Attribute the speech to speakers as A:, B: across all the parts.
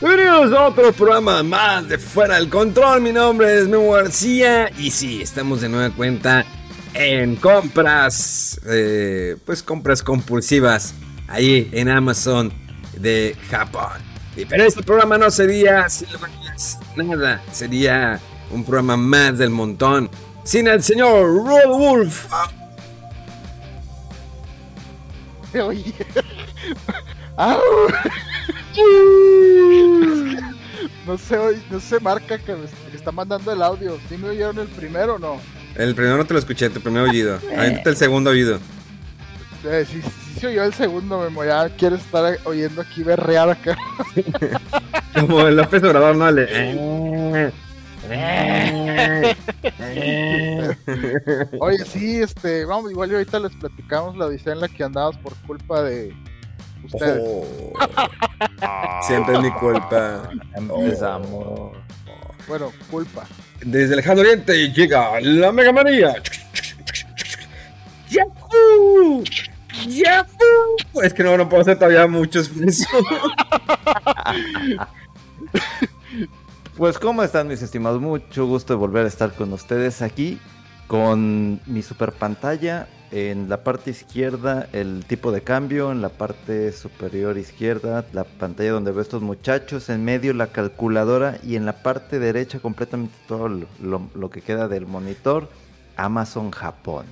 A: Bienvenidos a otro programa más de Fuera del Control. Mi nombre es Memo García y sí, estamos de nueva cuenta en compras, eh, pues compras compulsivas ahí en Amazon de Japón. Y, pero este programa no sería nada, sería un programa más del montón sin el señor Rod Wolf.
B: ¡Au! No sé, no sé, marca que me que está mandando el audio. ¿Sí me oyeron el primero o no?
A: El primero no te lo escuché, tu primer oído. Avéntate el segundo oído.
B: Eh, sí, sí se oyó el segundo, Memo. Ya quiero estar oyendo aquí berrear acá.
A: Como el López Obrador, no le.
B: Oye, sí, este, vamos, igual y ahorita les platicamos la odisea en la que andabas por culpa de ustedes.
A: Oh. Siempre es mi culpa.
C: Empezamos.
B: Bueno, culpa.
A: Desde el lejano oriente llega la Mega Manía. ¡Yahoo! ¡Yahoo! Es que no, no puedo hacer todavía muchos.
C: Pues, ¿cómo están mis estimados? Mucho gusto de volver a estar con ustedes aquí con mi super pantalla. En la parte izquierda el tipo de cambio, en la parte superior izquierda la pantalla donde veo estos muchachos, en medio la calculadora y en la parte derecha completamente todo lo, lo- lo que queda del monitor, Amazon Japón.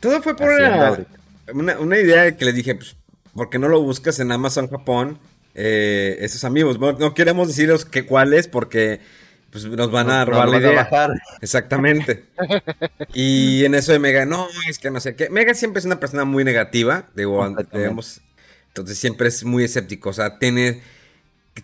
A: Todo fue por una,
C: ahorita.
A: una, una idea que les dije, pues, ¿por qué no lo buscas en Amazon Japón? Eh, esos amigos, no, no queremos deciros que cuáles porque pues, nos van a robar la idea. Exactamente. Y en eso de Mega, no, es que no sé qué. Mega siempre es una persona muy negativa, digo, digamos, entonces siempre es muy escéptico, o sea, tiene,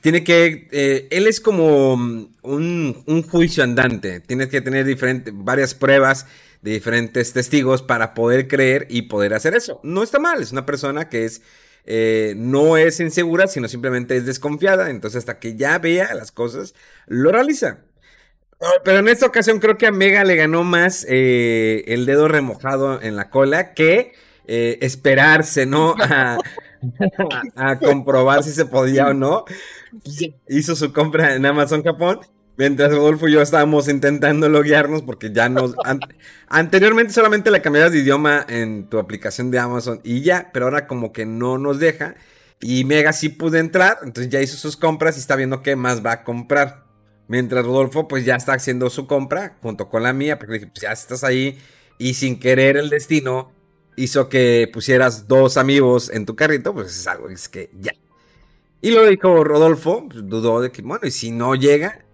A: tiene que, eh, él es como mm, un, un juicio andante, tiene que tener diferentes, varias pruebas de diferentes testigos para poder creer y poder hacer eso. No está mal, es una persona que es, eh, no es insegura, sino simplemente es desconfiada, entonces hasta que ya vea las cosas, lo realiza. Pero en esta ocasión creo que a Mega le ganó más eh, el dedo remojado en la cola que eh, esperarse, ¿no? A, a comprobar si se podía o no. Hizo su compra en Amazon Japón. Mientras Rodolfo y yo estábamos intentando loguearnos porque ya nos... an- anteriormente solamente le cambiabas de idioma en tu aplicación de Amazon y ya, pero ahora como que no nos deja. Y Mega sí pudo entrar, entonces ya hizo sus compras y está viendo qué más va a comprar. Mientras Rodolfo pues ya está haciendo su compra junto con la mía, porque dije, pues ya estás ahí y sin querer el destino hizo que pusieras dos amigos en tu carrito, pues es algo es que ya. Y lo dijo Rodolfo, pues, dudó de que, bueno, y si no llega,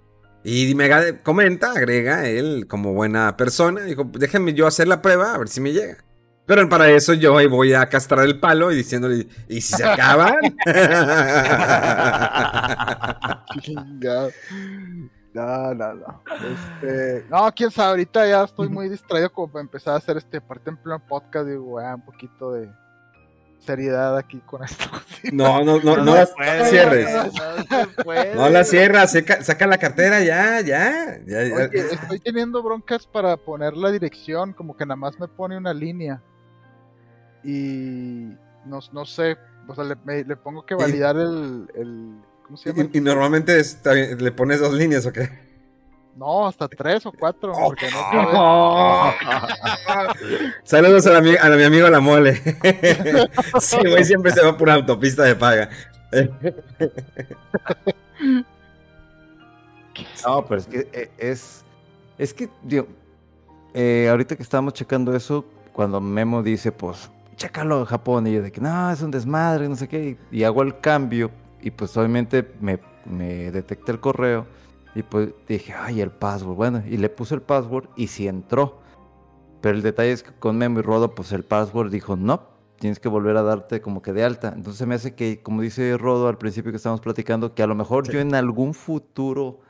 A: y Mega comenta, agrega él como buena persona, dijo, déjenme yo hacer la prueba a ver si me llega. Pero para eso yo ahí voy a castrar el palo y diciéndole, ¿y si se acaban?
B: No, no, no. Este, no, quién sabe, ahorita ya estoy muy distraído como para empezar a hacer este parte en pleno podcast, digo, ah, un poquito de seriedad aquí con esto. Sí.
A: No, no, no, no, las cierres. No la cierras, saca, saca la cartera ya, ya. ya, ya.
B: Oye, estoy teniendo broncas para poner la dirección, como que nada más me pone una línea. Y no, no sé, o sea, le, me- le pongo que validar el, el ¿cómo se llama?
A: Y, y normalmente le pones dos líneas, ¿o qué?
B: No, hasta tres o cuatro, porque no
A: Oh.
B: cabe.
A: Saludos a, la, a la- mi amigo La Mole. sí, güey, siempre se va por una autopista de paga.
C: No, pero es que eh, es. Es que, digo, eh, ahorita que estábamos checando eso, cuando Memo dice, pues, chécalo Japón. Y yo de que, no, es un desmadre, no sé qué. Y hago el cambio y pues obviamente me, me detecta el correo. Y pues dije, ay, el password. Bueno, y le puse el password y sí entró. Pero el detalle es que con Memo y Rodo, pues el password dijo, no, tienes que volver a darte como que de alta. Entonces me hace que, como dice Rodo al principio que estábamos platicando, que a lo mejor yo en algún futuro,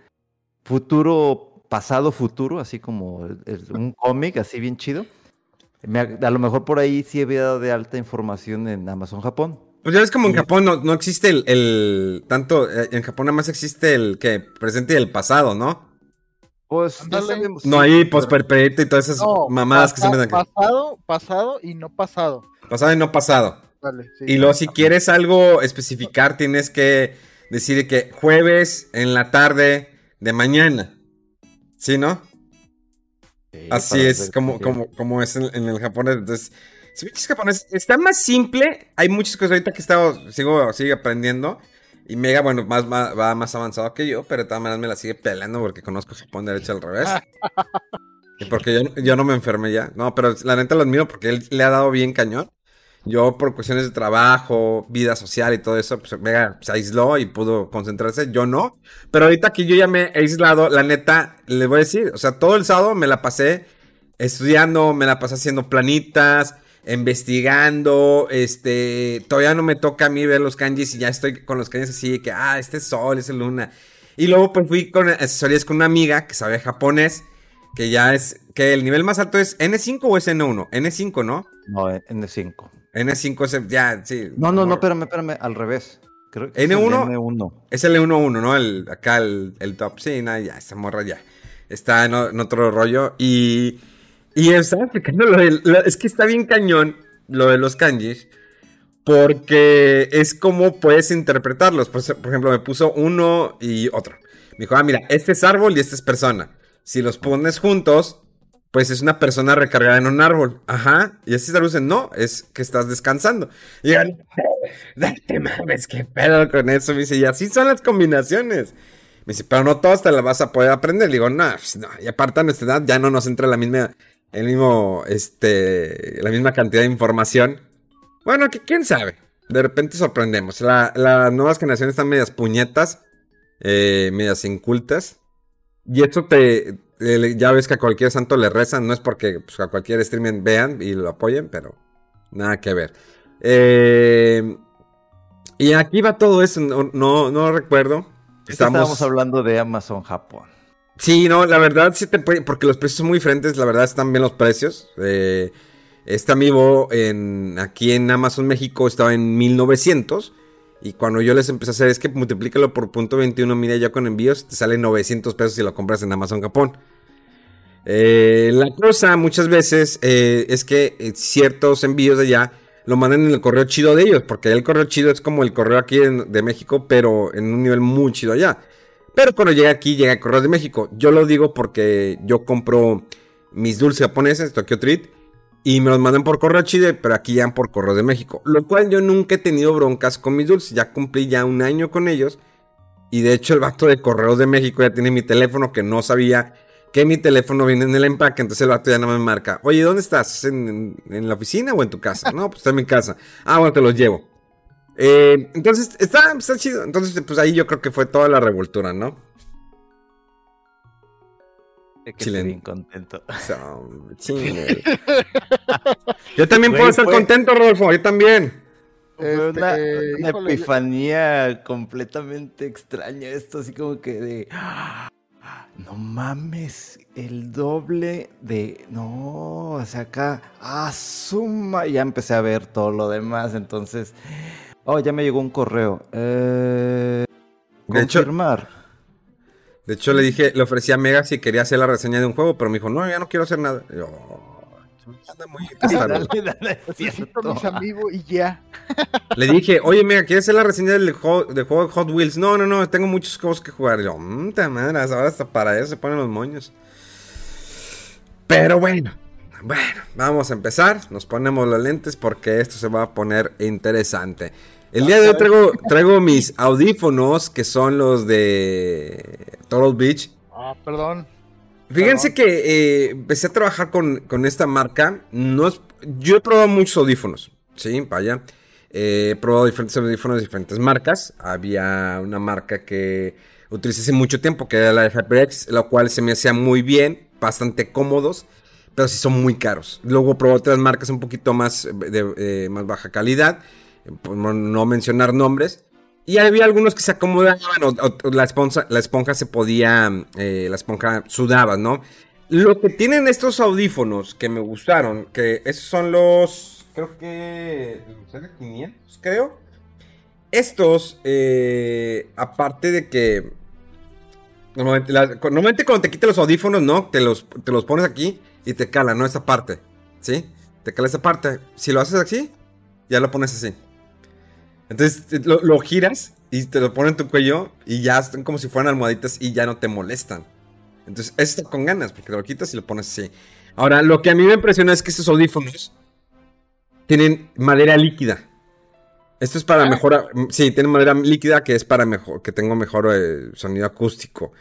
C: futuro, pasado futuro, así como un cómic, así bien chido, a lo mejor por ahí sí había dado de alta información en Amazon Japón.
A: Pues ya ves como en Japón no, existe el, tanto, eh, en Japón nada más existe el que presente y el pasado, ¿no?
B: Pues
A: no hay posperpetuo y todas esas mamadas que se me dan.
B: Pasado, pasado y no pasado.
A: Pasado y no pasado. y luego si quieres algo especificar, tienes que decir que jueves en la tarde de mañana. ¿Sí, no? Así es como, como, como es en, el japonés. Entonces, si es japonés, está más simple. Hay muchas cosas ahorita que estado, sigo, sigo aprendiendo. Y Mega, bueno, más, va más avanzado que yo, pero de todas maneras me la sigue pelando porque conozco Japón derecho al revés. y porque yo, no me enfermé ya. No, pero la neta lo admiro porque él le ha dado bien cañón. Yo, por cuestiones de trabajo, vida social y todo eso, pues Mega se aisló y pudo concentrarse. Yo no. Pero ahorita que yo ya me he aislado, la neta, le voy a decir, o sea, todo el sábado me la pasé estudiando, me la pasé haciendo planitas investigando, este, todavía no me toca a mí ver los kanjis y ya estoy con los kanjis así, que, ah, este es sol, este es luna. Y luego pues fui con asesorías con una amiga que sabe japonés, que ya es, que el nivel más alto es N5 o es N1, N5, ¿no?
C: No, N5.
A: N5 es, ya, sí.
C: No, no, no, espérame, espérame, al revés.
A: Creo que N1, es el N1. Es el N11, ¿no? El, acá el, el top, sí, nada, ya, esta morra ya. Está en otro rollo y... Y estaba explicando lo de. es que está bien cañón lo de los kanjis. Porque es como puedes interpretarlos. Por, ejemplo, me puso uno y otro. Me dijo, ah, mira, este es árbol y este es persona. Si los pones juntos, pues es una persona recargada en un árbol. Ajá. Y así se no, es que estás descansando. Y yo, date mames, qué pedo con eso. Me dice, y así son las combinaciones. Me dice, pero no todas te las vas a poder aprender. Le digo, no, pues no. Y aparte a nuestra edad ya no nos entra la misma el mismo, este, la misma cantidad de información. Bueno, que quién sabe. De repente sorprendemos. las nuevas generaciones están medias puñetas, eh, medias incultas. Y esto te, ya ves que a cualquier santo le rezan. No es porque pues, a cualquier streaming vean y lo apoyen, pero nada que ver. Eh, y aquí va todo eso. No, no, recuerdo.
C: Estamos... Estábamos hablando de Amazon Japón.
A: Sí, no, la verdad sí te puede, porque los precios son muy diferentes, la verdad están bien los precios. Eh, este amigo en, aquí en Amazon México estaba en 1900 y cuando yo les empecé a hacer es que multiplícalo por punto 21, mira ya con envíos te sale 900 pesos si lo compras en Amazon Japón. Eh, la cosa muchas veces eh, es que eh, ciertos envíos de allá lo mandan en el correo chido de ellos, porque el correo chido es como el correo aquí de México, pero en un nivel muy chido allá. Pero cuando llega aquí, llega a Correos de México. Yo lo digo porque yo compro mis dulces japoneses, Tokyo Treat, y me los mandan por correo chile, pero aquí ya por Correos de México. Lo cual yo nunca he tenido broncas con mis dulces. Ya cumplí ya un año con ellos. Y de hecho el vato de Correos de México ya tiene mi teléfono que no sabía que mi teléfono viene en el empaque. Entonces el vato ya no me marca. Oye, ¿dónde estás? ¿En, en la oficina o en tu casa? No, pues está en mi casa. Ah, bueno, te los llevo. Eh, entonces, está, está chido. Entonces, pues ahí yo creo que fue toda la revoltura, ¿no?
C: Que bien contento.
A: yo también puedo estar contento, Rodolfo, yo también.
C: Fue una, este, epifanía completamente extraña esto, así como que de... No mames, el doble de... No, o sea, acá... Asuma, ya empecé a ver todo lo demás, entonces... Oh, ya me llegó un correo. Eh, confirmar.
A: De hecho, le dije, le ofrecí a Mega si quería hacer la reseña de un juego, pero me dijo, no, ya no quiero hacer nada. yo, anda muy
B: mis amigos y ya.
A: Le dije, oye, Mega, ¿quieres hacer la reseña del juego, de Hot Wheels? No, no, no, tengo muchos juegos que jugar. yo, mmm, madre, ahora hasta para eso se ponen los moños. Pero bueno, bueno, vamos a empezar. Nos ponemos las lentes porque esto se va a poner interesante. El día de hoy traigo, traigo mis audífonos que son los de Total Beach.
B: Ah, perdón.
A: Fíjense que eh, empecé a trabajar con, esta marca. No yo he probado muchos audífonos. Sí, vaya. he probado diferentes audífonos de diferentes marcas. Había una marca que utilicé hace mucho tiempo, que era la de HyperX, la cual se me hacía muy bien, bastante cómodos, pero sí son muy caros. Luego probé otras marcas un poquito más de eh, más baja calidad, por no mencionar nombres. Y había algunos que se acomodaban, la, esponja, la esponja se podía, eh, la esponja sudaba, ¿no? Lo que tienen estos audífonos que me gustaron, que esos son los, creo que, 500, creo. Estos, eh, aparte de que, normalmente, cuando te quitas los audífonos, ¿no? Te los, te los pones aquí y te cala, ¿no? Esa parte, ¿sí? Te cala esa parte. Si lo haces así, ya lo pones así. Entonces lo, giras y te lo ponen en tu cuello y ya están como si fueran almohaditas y ya no te molestan. Entonces, está con ganas porque te lo quitas y lo pones así. Ahora, lo que a mí me impresiona es que estos audífonos tienen madera líquida. Esto es para ah. mejor. Sí, tienen madera líquida que es para mejor, que tengo mejor eh, sonido acústico.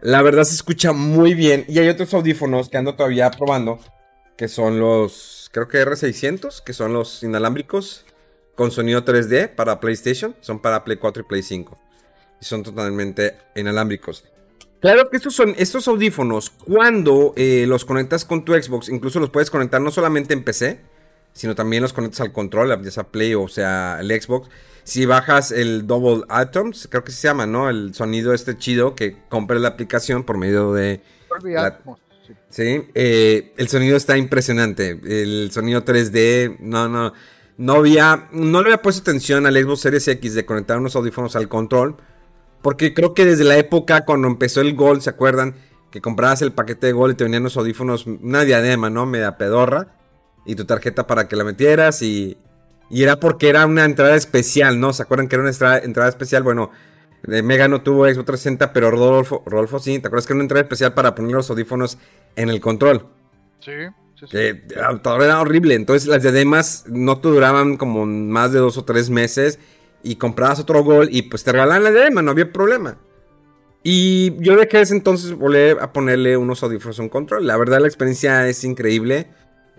A: La verdad se escucha muy bien. Y hay otros audífonos que ando todavía probando. Que son los. Creo que R600, que son los inalámbricos con sonido 3D para PlayStation, son para Play 4 y Play 5. Y son totalmente inalámbricos. Claro que estos son estos audífonos, cuando eh, los conectas con tu Xbox, incluso los puedes conectar no solamente en PC, sino también los conectas al control, ya sea Play o sea el Xbox. Si bajas el Double Atoms, creo que se llama, ¿no? El sonido este chido que compres la aplicación por medio de... sí, eh, el sonido está impresionante. El sonido 3D, no, no no había, no le había puesto atención al Xbox Series X de conectar unos audífonos al control. Porque creo que desde la época cuando empezó el Gold, ¿se acuerdan? Que comprabas el paquete de Gold y te venían los audífonos, una diadema, ¿no? Media pedorra. Y tu tarjeta para que la metieras y... Y era porque era una entrada especial, ¿no? ¿Se acuerdan que era una entrada, especial? Bueno, Mega no tuvo Xbox 360, pero Rodolfo, Rodolfo sí. ¿Te acuerdas que era una entrada especial para poner los audífonos en el control?
B: Sí.
A: Que todavía era horrible. Entonces las diademas no te duraban como más de dos o tres meses. Y comprabas otro gol y pues te regalaban la diadema, no había problema. Y yo de que ese entonces volví a ponerle unos audífonos en control. La verdad la experiencia es increíble.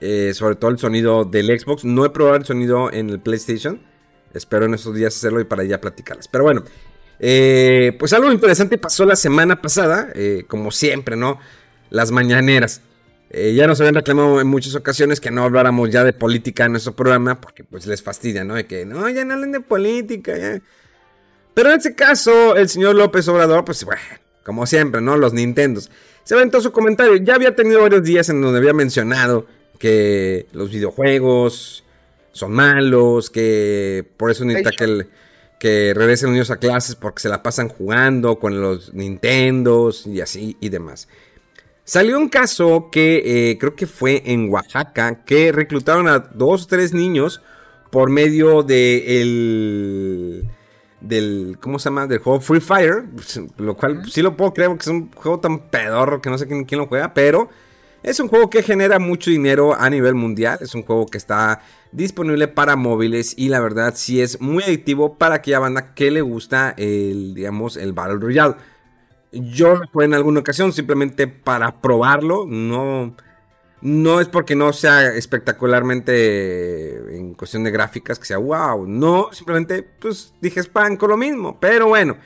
A: Eh, sobre todo el sonido del Xbox. No he probado el sonido en el PlayStation. Espero en estos días hacerlo y para ya platicarles. Pero bueno, eh, pues algo interesante pasó la semana pasada. Eh, como siempre, ¿no? Las mañaneras. Eh, ya nos habían reclamado en muchas ocasiones que no habláramos ya de política en nuestro programa porque pues les fastidia, ¿no? De que no, ya no hablen de política, ya. Pero en este caso, el señor López Obrador, pues bueno, como siempre, ¿no? Los Nintendos. Se aventó su comentario. Ya había tenido varios días en donde había mencionado que los videojuegos son malos, que por eso necesita que, que regresen niños a clases porque se la pasan jugando con los Nintendos y así y demás. Salió un caso que eh, creo que fue en Oaxaca, que reclutaron a dos o tres niños por medio de el del ¿cómo se llama? del juego Free Fire, lo cual sí lo puedo creer porque es un juego tan pedorro que no sé quién, quién, lo juega, pero es un juego que genera mucho dinero a nivel mundial, es un juego que está disponible para móviles y la verdad sí es muy adictivo para aquella banda que le gusta el digamos el Battle Royale. Yo lo en alguna ocasión simplemente para probarlo. No, no es porque no sea espectacularmente en cuestión de gráficas que sea wow. No, simplemente pues dije con lo mismo. Pero bueno,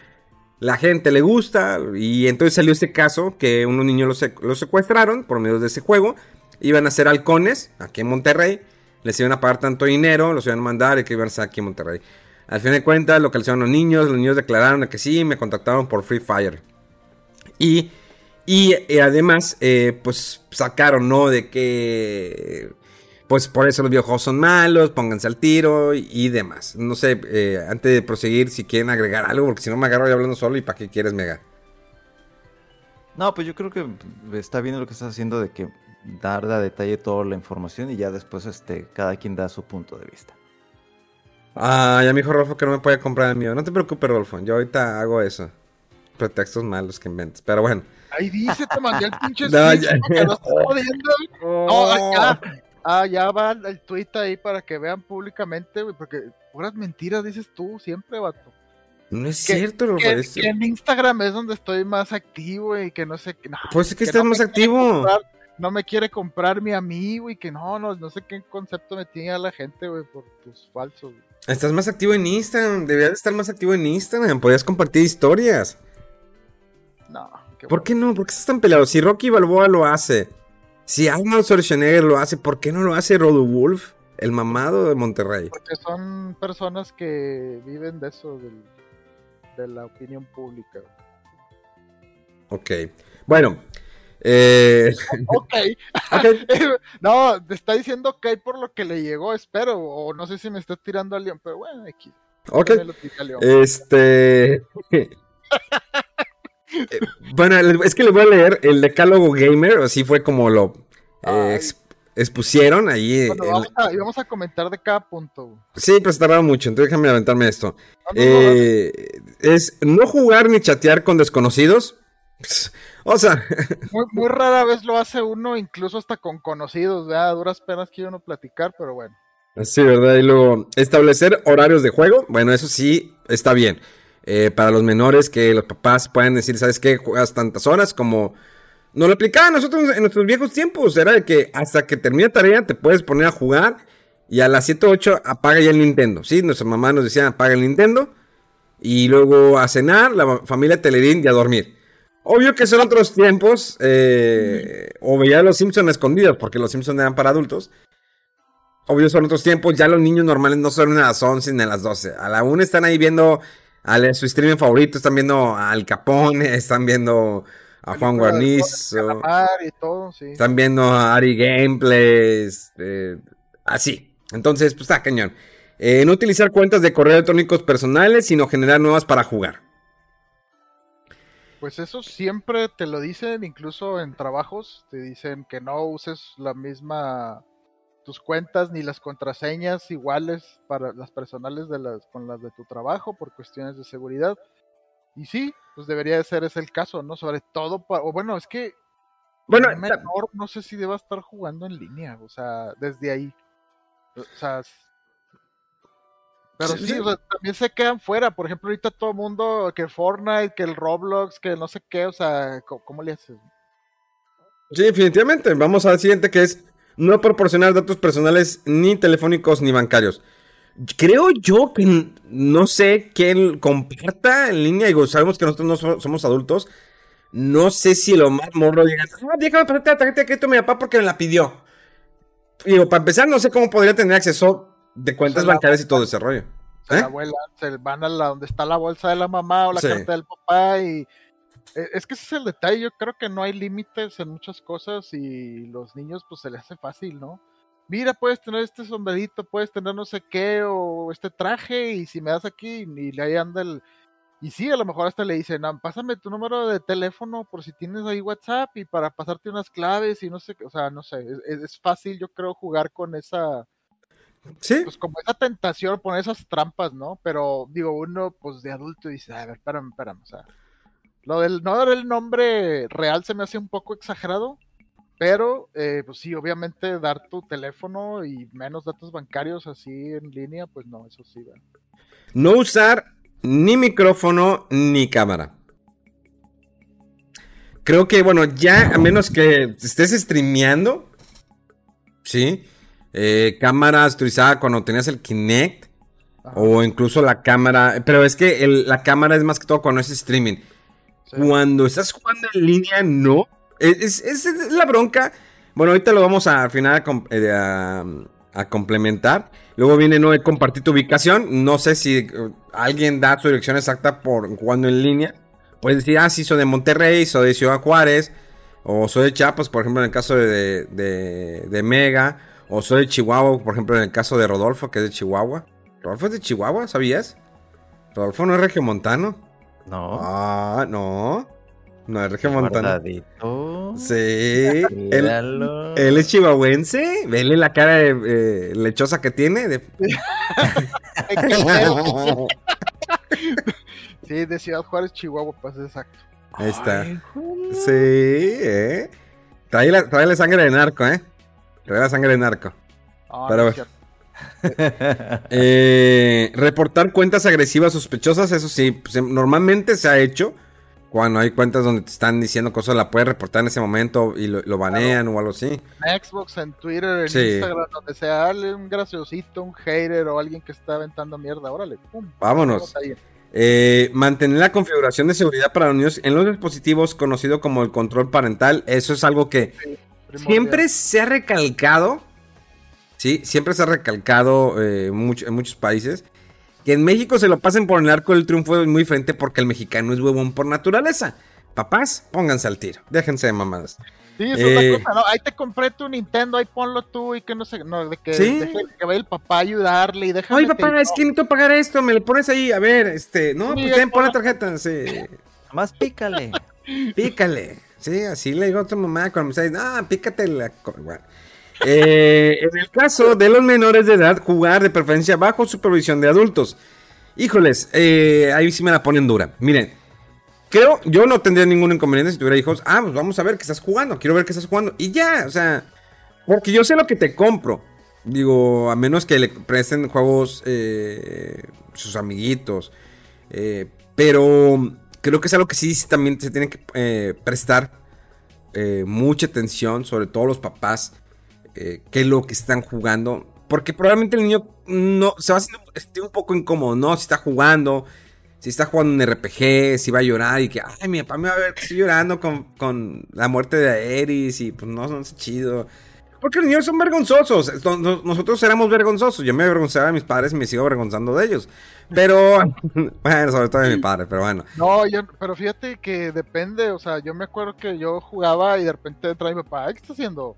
A: la gente le gusta. Y entonces salió este caso que unos niños los, secuestraron por medio de ese juego. Iban a ser halcones aquí en Monterrey. Les iban a pagar tanto dinero, los iban a mandar y que iban a estar aquí en Monterrey. Al fin de cuentas, localizaron a los niños. Los niños declararon que sí, me contactaron por Free Fire. Y, eh, además, eh, pues sacaron, ¿no? De que, pues por eso los videojuegos son malos, pónganse al tiro y, demás. No sé, eh, antes de proseguir, si quieren agregar algo, porque si no me agarro ya hablando solo y para qué quieres, Mega.
C: No, pues yo creo que está bien lo que estás haciendo de que dar a detalle toda la información y ya después este, cada quien da su punto de vista.
A: Ah, ya me dijo Rolfo que no me puede comprar el mío. No te preocupes, Rolfo. Yo ahorita hago eso pretextos malos que inventes. Pero bueno.
B: Ahí dice, te mandé el pinche no, ya. no oh. Ah, ya va el tweet ahí para que vean públicamente, güey, porque puras mentiras dices tú siempre, vato.
A: No es cierto,
B: que, que, en Instagram es donde estoy más activo y que no sé.
A: pues es que, estás más activo.
B: no me quiere comprar mi amigo y que no, no, no sé qué concepto me tiene a la gente, güey, por tus falsos.
A: Estás más activo en Instagram, deberías estar más activo en Instagram, podías compartir historias.
B: No.
A: ¿Por qué no? ¿Por qué estás tan peleado? Si Rocky Balboa lo hace, si Arnold Schwarzenegger lo hace, ¿por qué no lo hace Rodolfo, el mamado de Monterrey?
B: Porque son personas que viven de eso, de la opinión pública.
A: Ok. Bueno, eh...
B: ok. okay. no, te está diciendo ok por lo que le llegó, espero. O no sé si me está tirando a León, pero bueno, aquí.
A: Ok. Este. Eh, bueno, es que le voy a leer el decálogo gamer, así fue como lo eh, expusieron ahí.
B: vamos, a, comentar de cada punto.
A: Sí, pero se tardaba mucho, entonces déjame aventarme esto. Eh, es no jugar ni chatear con desconocidos. O sea.
B: Muy, rara vez lo hace uno, incluso hasta con conocidos, ¿verdad? A duras penas quiere uno platicar, pero bueno.
A: Sí, ¿verdad? Y luego, establecer horarios de juego. Bueno, eso sí está bien. Eh, para los menores, que los papás puedan decir, ¿sabes qué? Juegas tantas horas como. Nos lo aplicaban nosotros en nuestros viejos tiempos. Era que hasta que termine tarea te puedes poner a jugar. Y a las 7 o 8 apaga ya el Nintendo. Sí, nuestra mamá nos decía apaga el Nintendo. Y luego a cenar, la familia Teledín y a dormir. Obvio que son otros tiempos. Eh, o veía los Simpsons escondidos, porque los Simpsons eran para adultos. Obvio son otros tiempos. Ya los niños normales no son a las 11 ni a las 12. A la 1 están ahí viendo a su streaming favorito. Están viendo Al Capone, están viendo a Juan Guarnizo. Están viendo a Ari Gameplays. Eh, así. Entonces, pues está cañón. Eh, no utilizar cuentas de correo electrónicos personales, sino generar nuevas para jugar.
B: Pues eso siempre te lo dicen, incluso en trabajos, te dicen que no uses la misma tus cuentas ni las contraseñas iguales para las personales de las con las de tu trabajo por cuestiones de seguridad. Y sí, pues debería de ser ese el caso, ¿no? Sobre todo para, o bueno, es que
A: bueno,
B: menor no sé si deba estar jugando en línea, o sea, desde ahí. O sea, pero sí, también se quedan fuera. Por ejemplo, ahorita todo el mundo, que Fortnite, que el Roblox, que no sé qué, o sea, ¿cómo, le haces?
A: Sí, definitivamente. Vamos al siguiente que es no proporcionar datos personales ni telefónicos ni bancarios. Creo yo que no sé quién comparta en línea. Digo, sabemos que nosotros no somos adultos. No sé si lo más morro diga, ah, déjame pasarte la tarjeta de crédito mi papá porque me la pidió. Digo, para empezar, no sé cómo podría tener acceso de cuentas bancarias y todo ese rollo.
B: ¿Eh? La abuela, se van a la donde está la bolsa de la mamá o la carta del papá y es que ese es el detalle, yo creo que no hay límites en muchas cosas y los niños pues se les hace fácil, ¿no? Mira, puedes tener este sombrerito, puedes tener no sé qué o este traje y si me das aquí y ahí anda el... Y sí, a lo mejor hasta le dicen, ah, pásame tu número de teléfono por si tienes ahí WhatsApp y para pasarte unas claves y no sé, o sea, no sé, es fácil yo creo jugar con esa
A: Sí.
B: Pues como esa tentación, poner esas trampas, ¿no? Pero digo, uno pues de adulto dice, a ver, espérame, espérame, o sea, lo del no dar el nombre real se me hace un poco exagerado, pero eh, pues sí, obviamente dar tu teléfono y menos datos bancarios así en línea, pues no, eso sí.
A: No usar ni micrófono ni cámara. Creo que, bueno, ya a menos que estés streameando, ¿sí? eh, cámaras utilizadas cuando tenías el Kinect. O incluso la cámara. Pero es que la cámara es más que todo cuando es streaming. Cuando estás jugando en línea, no. Es, la bronca. Bueno, ahorita lo vamos a, al final eh, a, complementar. Luego viene no compartir tu ubicación. No sé si uh, alguien da su dirección exacta por jugando en línea. Puedes decir, ah, sí, soy de Monterrey, soy de Ciudad Juárez. O soy de Chiapas, por ejemplo, en el caso de, de, de Mega. O soy de Chihuahua, por ejemplo, en el caso de Rodolfo, que es de Chihuahua. ¿Rodolfo es de Chihuahua? ¿Sabías? ¿Rodolfo no es regiomontano?
C: No.
A: Ah, no. No es regiomontano. Sí. Él, él, es chihuahuense. Vele la cara de, eh, lechosa que tiene.
B: sí, de Ciudad Juárez, Chihuahua, pues exacto.
A: Ahí está. sí, eh. Trae la, trae la sangre de narco, eh. Revela sangre de narco. Ah, Pero, eh, reportar cuentas agresivas sospechosas, eso sí, pues, em, normalmente se ha hecho Cuando hay cuentas donde te están diciendo cosas, la puedes reportar en ese momento y lo, banean o algo así.
B: En Xbox, en Twitter, en Instagram, donde sea, dale un graciosito, un hater o alguien que está aventando mierda, órale, pum.
A: Vámonos. Eh, mantener la configuración de seguridad para los niños en los dispositivos conocido como el control parental. Eso es algo que siempre se ha recalcado. Sí, siempre se ha recalcado eh, en muchos países. Que en México se lo pasen por el arco del triunfo es muy diferente porque el mexicano es huevón por naturaleza. Papás, pónganse al tiro. Déjense de mamadas.
B: Sí, es otra eh, cosa, ¿no? Ahí te compré tu Nintendo, ahí ponlo tú y que no sé, no, de que, que vaya el papá a ayudarle y déjame.
A: Ay, papá, es que necesito pagar esto, me lo pones ahí, a ver, este, no, pues ten, pon la tarjeta, sí.
C: Más pícale.
A: pícale. Sí, así le digo a tu mamá cuando me dice, ah, pícate la. Bueno. Eh, en el caso de los menores de edad, jugar de preferencia bajo supervisión de adultos. Híjoles, eh, ahí sí me la ponen dura. Miren, creo, yo no tendría ningún inconveniente si tuviera hijos. Ah, pues vamos a ver qué estás jugando. Quiero ver qué estás jugando. Y ya, o sea, porque yo sé lo que te compro. Digo, a menos que le presten juegos eh, sus amiguitos. Pero creo que es algo que sí también se tiene que prestar mucha atención, sobre todo los papás, qué es lo que están jugando. Porque probablemente el niño no se va a sentir un poco incómodo, ¿no? Si está jugando, si está jugando un RPG, si va a llorar y que, ay, mi papá me va a ver estoy llorando con, la muerte de Aeris y pues no, no es chido. Porque los niños son vergonzosos. Nosotros éramos vergonzosos. Yo me avergonzaba de mis padres y me sigo avergonzando de ellos. Pero, bueno, sobre todo de mi padre, pero bueno.
B: No, yo, pero fíjate que depende. O sea, yo me acuerdo que yo jugaba y de repente trae mi papá, ¿qué está haciendo?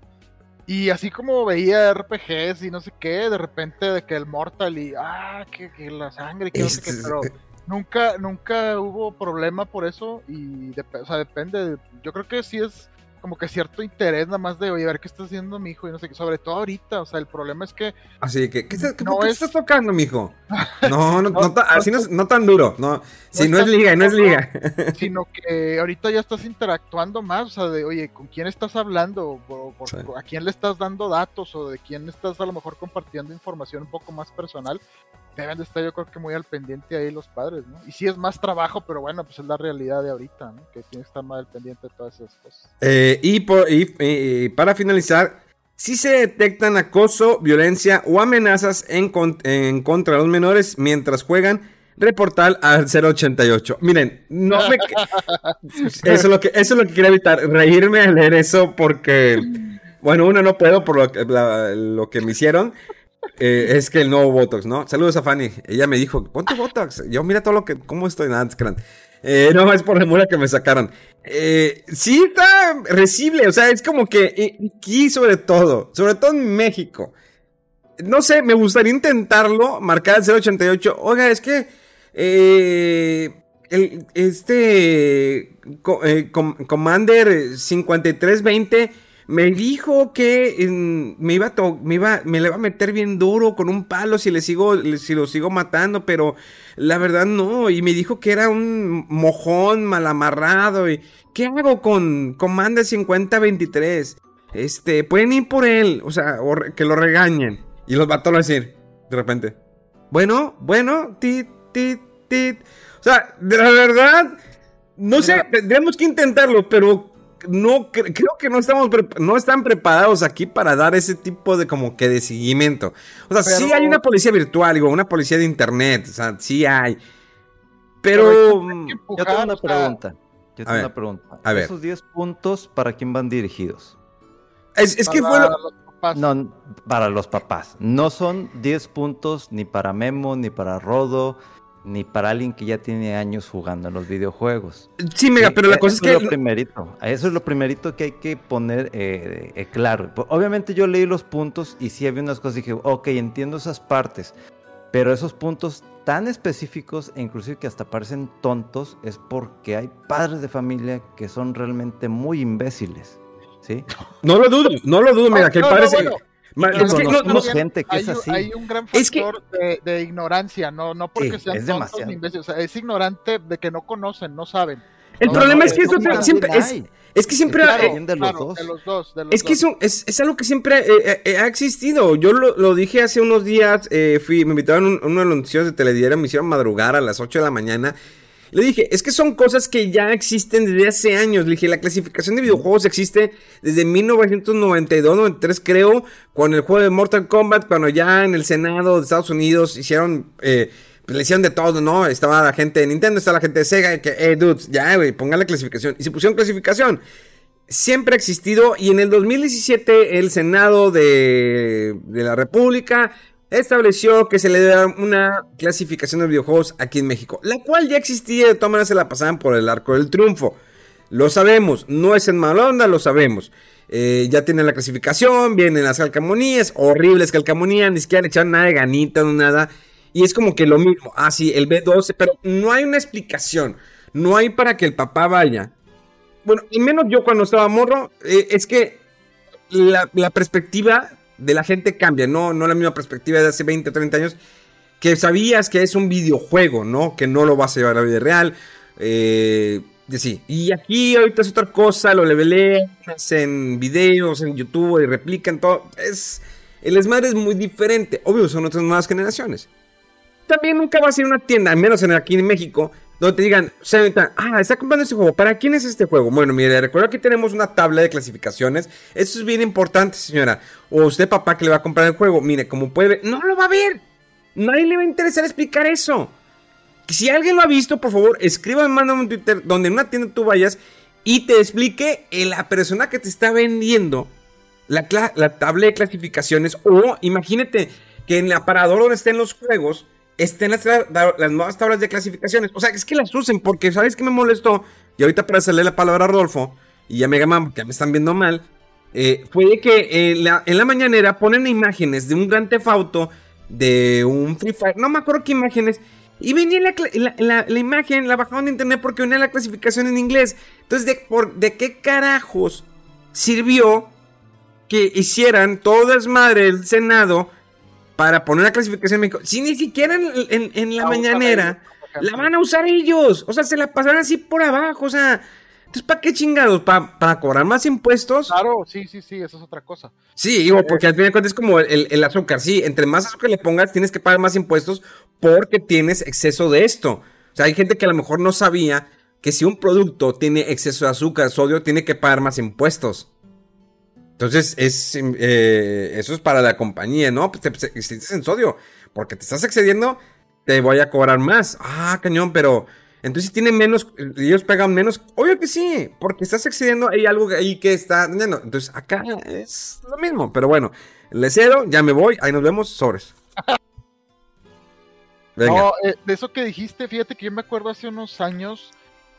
B: Y así como veía RPGs y no sé qué, de repente de que el Mortal y, ah, que, la sangre, que no sé qué, pero nunca, nunca hubo problema por eso y o sea, depende, yo creo que sí es como que cierto interés nada más de, oye, a ver qué está haciendo mi hijo y no sé qué, sobre todo ahorita, o sea, el problema es que...
A: Así que, ¿qué, no estás tocando, mi hijo? No, no, no, así no, tan duro, no, si no, es liga, no es liga.
B: Sino que ahorita ya estás interactuando más, o sea, de, oye, ¿con quién estás hablando? ¿A quién le estás dando datos? ¿O de quién estás a lo mejor compartiendo información un poco más personal? deben de estar yo creo que muy al pendiente ahí los padres, ¿no? Y sí es más trabajo, pero bueno, pues es la realidad de ahorita, ¿no? Que tiene que estar más al pendiente de todas esas cosas.
A: Eh, y, por, y, para finalizar, si se detectan acoso, violencia o amenazas en, en contra de los menores mientras juegan, reportar al 088. Miren, no me... eso, es lo que, eso es lo que quería evitar, reírme al leer eso porque... Bueno, uno no puedo por lo que, lo que me hicieron. Eh, es que el nuevo Botox, ¿no? Saludos a Fanny. Ella me dijo, ponte Botox. Yo, mira todo lo que, cómo estoy, nada, eh, no, es por remura que me sacaron. Eh, sí, está recible, o sea, es como que eh, aquí sobre todo, sobre todo en México. No sé, me gustaría intentarlo, marcar el 088. Oiga, es que el, este Commander 5320 me dijo que me iba a me iba me le va a meter bien duro con un palo si le sigo si lo sigo matando, pero la verdad no y me dijo que era un mojón mal amarrado y ¿qué hago con Commander 5023? Este, pueden ir por él, o sea, que lo regañen y los vatos a decir de repente. Bueno, bueno, tit tit tit. O sea, de la verdad no sé, tendríamos que intentarlo, pero no creo que no estamos no están preparados aquí para dar ese tipo de como que de seguimiento. O sea, sí hay una policía virtual, digo, una policía de internet, o sea, sí hay. Pero,
C: mm, yo tengo una pregunta. Yo tengo una pregunta. A ver. Esos 10 puntos para quién van dirigidos?
A: Es, es que fue
C: No, para los papás. No son 10 puntos ni para Memo, ni para Rodo, ni para alguien que ya tiene años jugando en los videojuegos.
A: Sí, mega, pero la cosa es que...
C: Lo primerito, eso es lo primerito que hay que poner eh, eh, claro. Obviamente yo leí los puntos y sí había unas cosas y dije, ok, entiendo esas partes, pero esos puntos tan específicos e inclusive que hasta parecen tontos es porque hay padres de familia que son realmente muy imbéciles. ¿Sí?
A: No lo dudo, no lo dudo, mira, que parece
B: es que no, gente que hay, es así. Hay un gran factor de, ignorancia, no, no porque sean es tontos ni imbéciles, o sea, es ignorante de que no conocen, no saben.
A: El problema es que eso siempre es, es, que siempre de los dos. es que eso es, es, algo que siempre eh, eh, eh, ha existido. Yo lo, lo, dije hace unos días, fui, me invitaron a uno de los noticieros de Telediario, me hicieron madrugar a las 8 de la mañana Le dije, es que son cosas que ya existen desde hace años. Le dije, la clasificación de videojuegos existe desde 1992-93, creo, con el juego de Mortal Kombat, cuando ya en el Senado de Estados Unidos hicieron, eh, pues le hicieron de todo, ¿no? Estaba la gente de Nintendo, estaba la gente de Sega, que, eh, dudes, ya, güey, pongan la clasificación. Y se pusieron clasificación. Siempre ha existido, y en el 2017 el Senado de, de la República estableció que se le da una clasificación de videojuegos aquí en México, la cual ya existía, de todas maneras se la pasaban por el arco del triunfo. Lo sabemos, no es en mala onda, lo sabemos. Eh, ya tienen la clasificación, vienen las calcamonías, horribles calcamonías, ni siquiera echaron nada de ganita, no nada. Y es como que lo mismo, ah, sí, el B12, pero no hay una explicación, no hay para que el papá vaya. Bueno, y menos yo cuando estaba morro, eh, es que la perspectiva de la gente cambia, no, no la misma perspectiva de hace 20 o 30 años, que sabías que es un videojuego, ¿no? Que no lo vas a llevar a la vida real. Eh, sí. Y aquí ahorita es otra cosa, lo leveleas en videos, en YouTube y replican todo. Es, el desmadre es muy diferente. Obvio, son otras nuevas generaciones. También nunca vas a ir a una tienda, al menos en, aquí en México, donde te digan, ah, está comprando ese juego. ¿Para quién es este juego? Bueno, mire, recuerda que tenemos una tabla de clasificaciones. Eso es bien importante, señora. O usted, papá, que le va a comprar el juego. Mire, como puede ver, no lo va a ver. Nadie le va a interesar explicar eso. Si alguien lo ha visto, por favor, escriba, mándame un Twitter donde en una tienda tú vayas y te explique la persona que te está vendiendo la tabla de clasificaciones. O imagínate que en el aparador donde estén los juegos estén las, las, nuevas tablas de clasificaciones. O sea, es que las usen, porque ¿sabes qué me molestó? Y ahorita para hacerle la palabra a Rodolfo, y ya me llaman porque me están viendo mal, eh, fue que en la mañanera ponen imágenes de un gran tefauto, de un Free Fire, no me acuerdo qué imágenes, y venía la, la, imagen, la bajaron de internet porque venía la clasificación en inglés. Entonces, ¿de, por, ¿de qué carajos sirvió que hicieran todo desmadre el Senado para poner la clasificación en México. Si ni siquiera en, la mañanera la van a usar ellos. O sea, se la pasarán así por abajo. O sea, entonces, ¿para qué chingados? ¿Para, cobrar más impuestos?
B: Claro, sí, sí, sí, eso es otra cosa.
A: Sí, digo, porque al final de cuentas es como el, azúcar. Sí, entre más azúcar le pongas, tienes que pagar más impuestos porque tienes exceso de esto. O sea, hay gente que a lo mejor no sabía que si un producto tiene exceso de azúcar, sodio, tiene que pagar más impuestos. Entonces, es, eh, eso es para la compañía, ¿no? Pues te, te, en sodio, porque te estás excediendo, te voy a cobrar más. Ah, cañón, pero entonces tiene menos, ellos pegan menos. Obvio que sí, porque estás excediendo, hay algo ahí que está Entonces, acá es lo mismo, pero bueno, le cedo, ya me voy, ahí nos vemos, sobres.
B: No, eh, de eso que dijiste, fíjate que yo me acuerdo hace unos años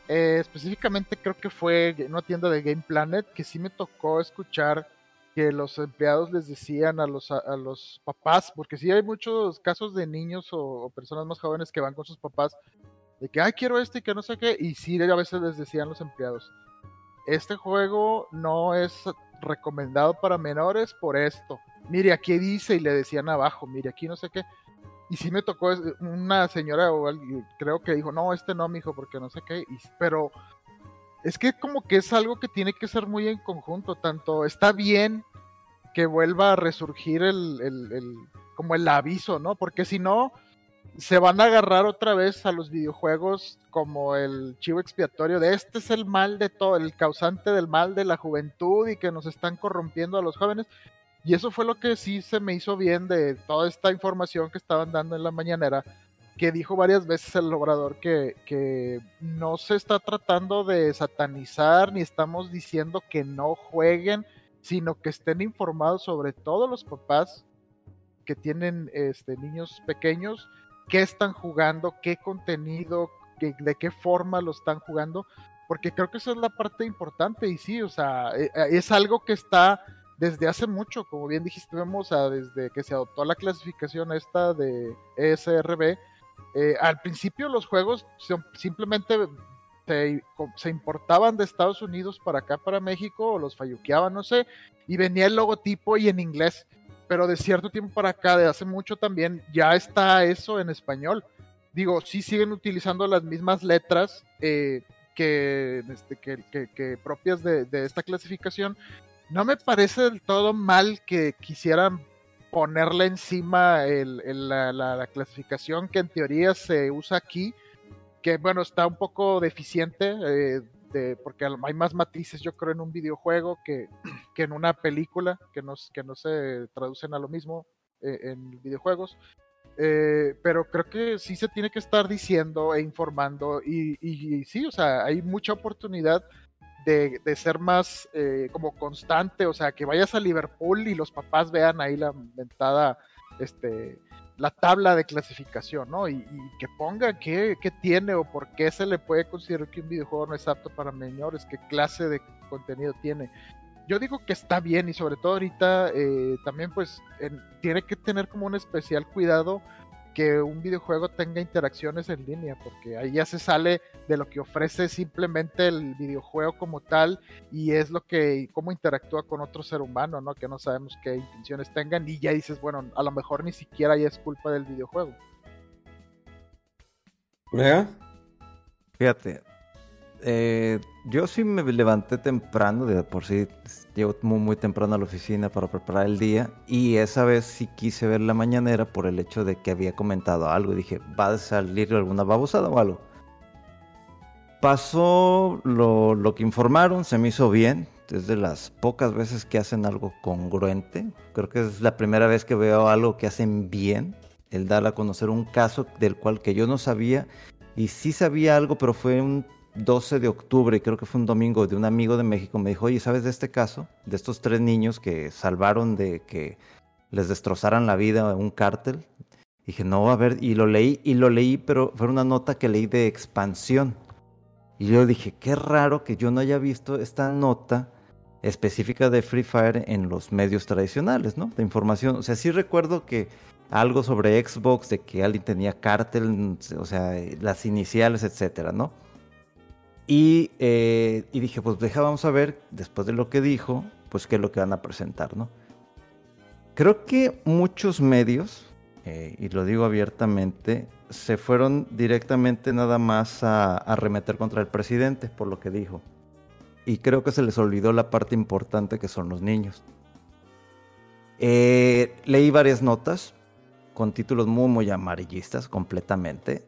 B: eh, específicamente creo que fue en una tienda de Game Planet que sí me tocó escuchar que los empleados les decían a los, a, los papás, porque sí hay muchos casos de niños o, personas más jóvenes que van con sus papás de que, ay, quiero este y que no sé qué, y sí a veces les decían los empleados, este juego no es recomendado para menores por esto. Mire, aquí dice y le decían abajo, mire, aquí no sé qué. Y sí me tocó una señora o creo que dijo, no, este no, mijo, porque no sé qué. pero es que como que es algo que tiene que ser muy en conjunto. Tanto está bien que vuelva a resurgir el, como el aviso, ¿no? Porque si no, se van a agarrar otra vez a los videojuegos como el chivo expiatorio de este es el mal de todo, el causante del mal de la juventud y que nos están corrompiendo a los jóvenes. Y eso fue lo que sí se me hizo bien de toda esta información que estaban dando en la mañanera, que dijo varias veces el obrador que, que no se está tratando de satanizar ni estamos diciendo que no jueguen, sino que estén informados sobre todos los papás que tienen este, niños pequeños, qué están jugando, qué contenido, de qué forma lo están jugando, porque creo que esa es la parte importante. Y sí, o sea, e, e, es algo que está desde hace mucho, como bien dijiste, vemos a, desde que se adoptó la clasificación esta de ESRB, eh, al principio los juegos simplemente se, importaban de Estados Unidos para acá, para México, o los falluqueaban, no sé, y venía el logotipo y en inglés, pero de cierto tiempo para acá, de hace mucho también, ya está eso en español. Digo, sí siguen utilizando las mismas letras eh, que, este, que, propias de esta clasificación, no me parece del todo mal que quisieran ponerle encima la, clasificación que en teoría se usa aquí, que bueno, está un poco deficiente, eh, porque hay más matices yo creo en un videojuego que, en una película, que no, se traducen a lo mismo eh, en videojuegos. Eh, pero creo que sí se tiene que estar diciendo e informando y, y, sí, o sea, hay mucha oportunidad de, ser más eh, como constante, o sea, que vayas a Liverpool y los papás vean ahí la inventada, este, la tabla de clasificación, ¿no? Y, que ponga qué, qué, tiene o por qué se le puede considerar que un videojuego no es apto para menores, qué clase de contenido tiene yo digo que está bien y sobre todo ahorita eh, también pues tiene que tener como un especial cuidado que un videojuego tenga interacciones en línea, porque ahí ya se sale de lo que ofrece simplemente el videojuego como tal y es lo que, cómo interactúa con otro ser humano, ¿no? Que no sabemos qué intenciones tengan y ya dices, bueno, a lo mejor ni siquiera ya es culpa del videojuego.
C: Fíjate, eh, yo sí me levanté temprano, de por sí llego muy, muy, temprano a la oficina para preparar el día y esa vez sí quise ver la mañanera por el hecho de que había comentado algo. Dije, ¿va a salir alguna babosada o algo? Pasó lo, lo que informaron, se me hizo bien, es de las pocas veces que hacen algo congruente, creo que es la primera vez que veo algo que hacen bien, el dar a conocer un caso del cual que yo no sabía y sí sabía algo, pero fue un 12 de octubre, creo que fue un domingo, de un amigo de México, me dijo, oye, ¿sabes de este caso? De estos tres niños que salvaron de que les destrozaran la vida un cártel. dije, no, a ver, y lo leí, y lo leí, pero fue una nota que leí de expansión. Y yo dije, qué raro que yo no haya visto esta nota específica de Free Fire en los medios tradicionales, ¿no? De información. O sea, sí recuerdo que algo sobre Xbox, de que alguien tenía cártel, o sea, las iniciales, etcétera, ¿no? Eh, y, dije, pues deja, vamos a ver, después de lo que dijo, pues qué es lo que van a presentar, ¿no? Creo que muchos medios, eh, y lo digo abiertamente, se fueron directamente nada más a, arremeter contra el presidente por lo que dijo. Y creo que se les olvidó la parte importante que son los niños. Eh, leí varias notas con títulos muy, muy amarillistas completamente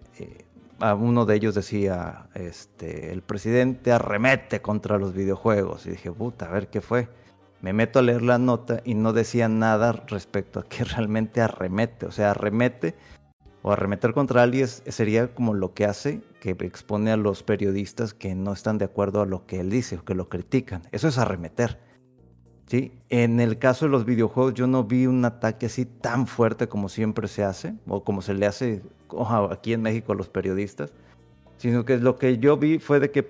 C: uno de ellos decía, este, el presidente arremete contra los videojuegos. Y dije, puta, a ver qué fue. Me meto a leer la nota y no decía nada respecto a que realmente arremete. O sea, arremete o arremeter contra alguien sería como lo que hace, que expone a los periodistas que no están de acuerdo a lo que él dice o que lo critican. Eso es arremeter. ¿Sí? En el caso de los videojuegos yo no vi un ataque así tan fuerte como siempre se hace o como se le hace aquí en México a los periodistas, sino que lo que yo vi fue de que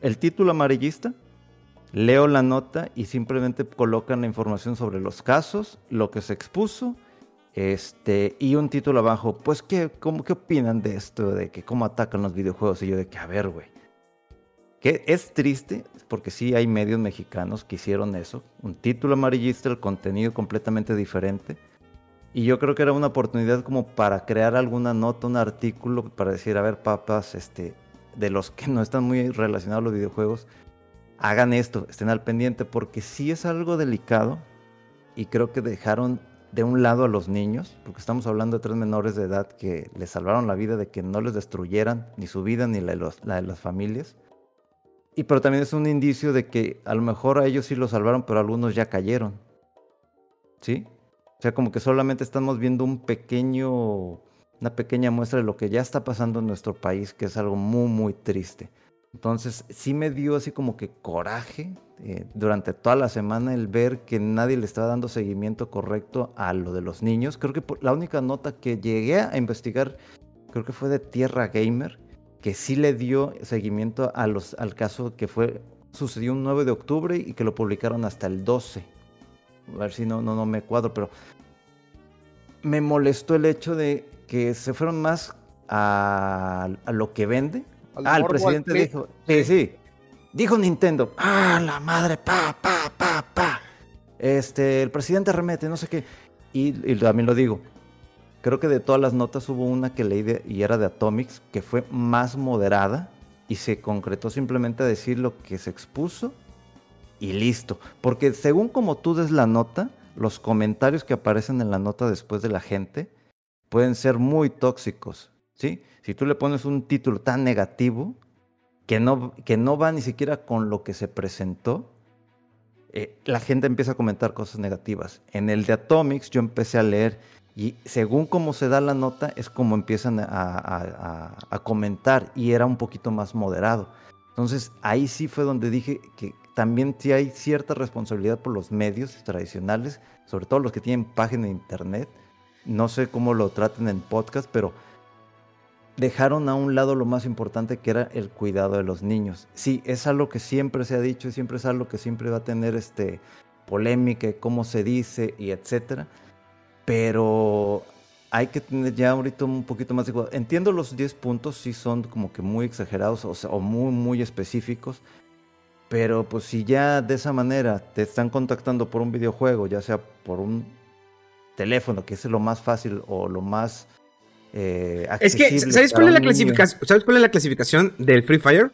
C: el título amarillista, leo la nota y simplemente colocan la información sobre los casos, lo que se expuso, este, y un título abajo, pues, ¿qué, cómo, ¿qué opinan de esto? De que cómo atacan los videojuegos. Y yo de que, a ver, güey. Es triste, porque sí hay medios mexicanos que hicieron eso. Un título amarillista, el contenido completamente diferente. Y yo creo que era una oportunidad como para crear alguna nota, un artículo, para decir, a ver, papas, este, de los que no están muy relacionados a los videojuegos, hagan esto, estén al pendiente, porque sí es algo delicado y creo que dejaron de un lado a los niños, porque estamos hablando de tres menores de edad que les salvaron la vida de que no les destruyeran ni su vida ni la de las familias. Y pero también es un indicio de que a lo mejor a ellos sí lo salvaron, pero algunos ya cayeron. ¿Sí? O sea, como que solamente estamos viendo un pequeño, una pequeña muestra de lo que ya está pasando en nuestro país, que es algo muy, muy triste. Entonces, sí me dio así como que coraje eh, durante toda la semana el ver que nadie le estaba dando seguimiento correcto a lo de los niños. Creo que la única nota que llegué a investigar, creo que fue de Tierra Gamer, que sí le dio seguimiento a los, al caso que fue sucedió un 9 de octubre y que lo publicaron hasta el 12 a ver si no, no, no me cuadro, pero me molestó el hecho de que se fueron más a, lo que vende. ah, el presidente dijo, sí, sí, dijo Nintendo, ah, la madre, pa, pa, pa, pa. Este, el presidente remete, no sé qué. Y, y también lo digo, creo que de todas las notas hubo una que leí y era de Atomics, que fue más moderada y se concretó simplemente a decir lo que se expuso y listo. Porque según como tú des la nota, los comentarios que aparecen en la nota después de la gente pueden ser muy tóxicos. ¿sí? Si tú le pones un título tan negativo que no, que no va ni siquiera con lo que se presentó, eh, la gente empieza a comentar cosas negativas. En el de Atomics yo empecé a leer y según cómo se da la nota es como empiezan a, comentar y era un poquito más moderado. Entonces ahí sí fue donde dije que también sí hay cierta responsabilidad por los medios tradicionales, sobre todo los que tienen página de internet. No sé cómo lo traten en podcast, pero dejaron a un lado lo más importante que era el cuidado de los niños. Sí, es algo que siempre se ha dicho, siempre es algo que siempre va a tener este polémica, cómo se dice y etcétera. Pero hay que tener ya ahorita un poquito más de cuidado. Entiendo los 10 puntos, sí son como que muy exagerados o, o muy, muy específicos. Pero pues si ya de esa manera te están contactando por un videojuego, ya sea por un teléfono, que es lo más fácil o lo más eh,
A: es que, ¿sabes cuál es, la clasificación, ¿sabes cuál es la clasificación del Free Fire?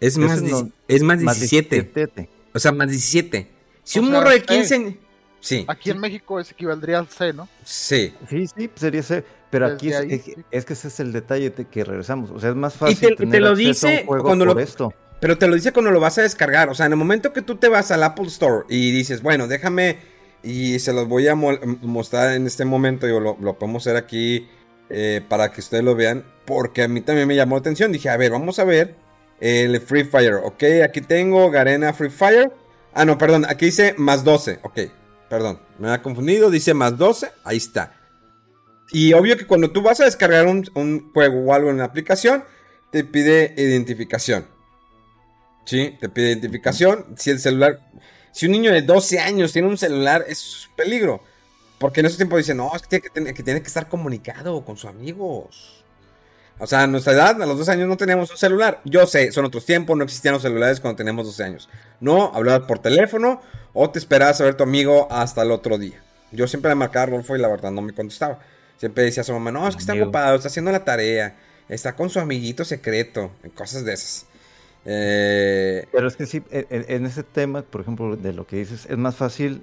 A: Es más, es más 17. O sea, más 17. Si un morro de 15... Sí.
B: Aquí en México es equivaldría al C, ¿no?
A: Sí.
C: Sí, sí, pues, sería C. Pero aquí es, que ese es el detalle de que regresamos. O sea, es más fácil.
A: Y te, lo dice cuando lo. Esto. Pero te lo dice cuando lo vas a descargar. O sea, en el momento que tú te vas al Apple Store y dices, bueno, déjame y se los voy a mostrar en este momento. Yo lo, podemos hacer aquí eh, para que ustedes lo vean. Porque a mí también me llamó la atención. Dije, a ver, vamos a ver el Free Fire. Ok, aquí tengo Garena Free Fire. Ah, no, perdón. Aquí dice más 12. Ok, perdón. Me ha confundido. Dice más 12. Ahí está. Y obvio que cuando tú vas a descargar un, juego o algo en la aplicación, te pide identificación. Sí, te pide identificación. Si el celular si un niño de 12 años tiene un celular, es peligro. Porque en esos tiempos dicen, no, es que tiene que estar comunicado con sus amigos. O sea, a nuestra edad, a los 12 años no teníamos un celular. Yo sé, son otros tiempos, no existían los celulares cuando teníamos 12 años. No, hablabas por teléfono o te esperabas a ver tu amigo hasta el otro día. Yo siempre le marcaba a Rolfo y la verdad no me contestaba. Siempre decía a su mamá, no, es que está ocupado, está haciendo la tarea, está con su amiguito secreto, cosas de esas.
C: Eh, Pero es que sí, en, ese tema, por ejemplo, de lo que dices, es más fácil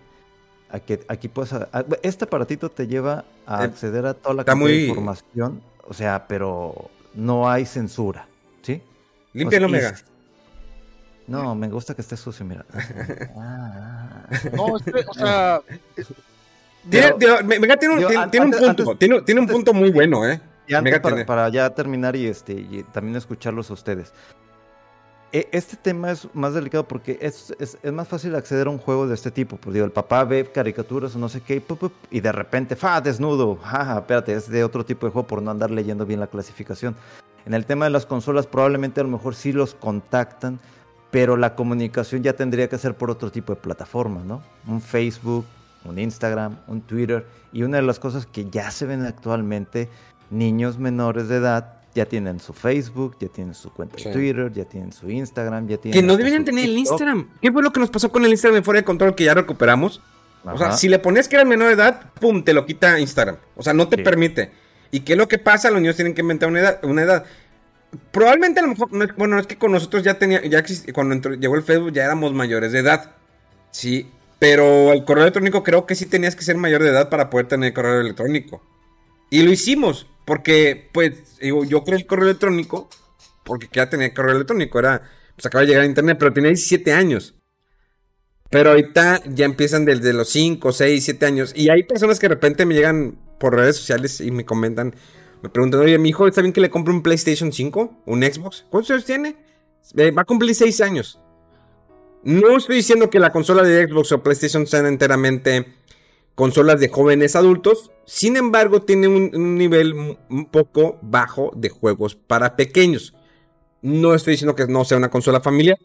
C: a que aquí puedes... este aparatito te lleva a eh, acceder a toda la de información, o sea, pero no hay censura, ¿sí?
A: Limpia Omega.
C: No, me gusta que esté sucio, mira.
B: Ah. No, es o sea...
A: Tiene, tiene, un, punto, tiene, un punto muy bueno, ¿eh?
C: para, para, ya terminar y este y también escucharlos a ustedes. E, este tema es más delicado porque es, más fácil acceder a un juego de este tipo. Pues digo, el papá ve caricaturas o no sé qué y, de repente, ¡fa! Desnudo. Jaja, espérate, es de otro tipo de juego por no andar leyendo bien la clasificación. En el tema de las consolas, probablemente a lo mejor sí los contactan, pero la comunicación ya tendría que ser por otro tipo de plataforma, ¿no? Un Facebook, un Instagram, un Twitter. Y una de las cosas que ya se ven actualmente, niños menores de edad ya tienen su Facebook, ya tienen su cuenta de Twitter, ya tienen su Instagram, ya tienen.
A: Que no deberían tener el Instagram. ¿Qué fue lo que nos pasó con el Instagram de fuera de control que ya recuperamos? O sea, si le pones que eres menor de edad, pum, te lo quita Instagram. O sea, no te permite. ¿Y qué es lo que pasa? Los niños tienen que inventar una edad. Una edad. Probablemente a lo mejor, bueno, es que con nosotros ya tenía, ya cuando llegó el Facebook ya éramos mayores de edad. Sí, pero el correo electrónico creo que sí tenías que ser mayor de edad para poder tener correo electrónico. Y lo hicimos. Porque, pues, digo, yo creo el correo electrónico, porque ya tenía correo electrónico, era, pues acaba de llegar a internet, pero tenía 17 años. Pero ahorita ya empiezan desde los 5, 6, 7 años. Y hay personas que de repente me llegan por redes sociales y me comentan, me preguntan, oye, mi hijo, ¿está bien que le compre un PlayStation 5? ¿Un Xbox? ¿Cuántos años tiene? Eh, va a cumplir 6 años. No estoy diciendo que la consola de Xbox o PlayStation sean enteramente consolas de jóvenes adultos. Sin embargo, tiene un, nivel un poco bajo de juegos para pequeños. No estoy diciendo que no sea una consola familiar.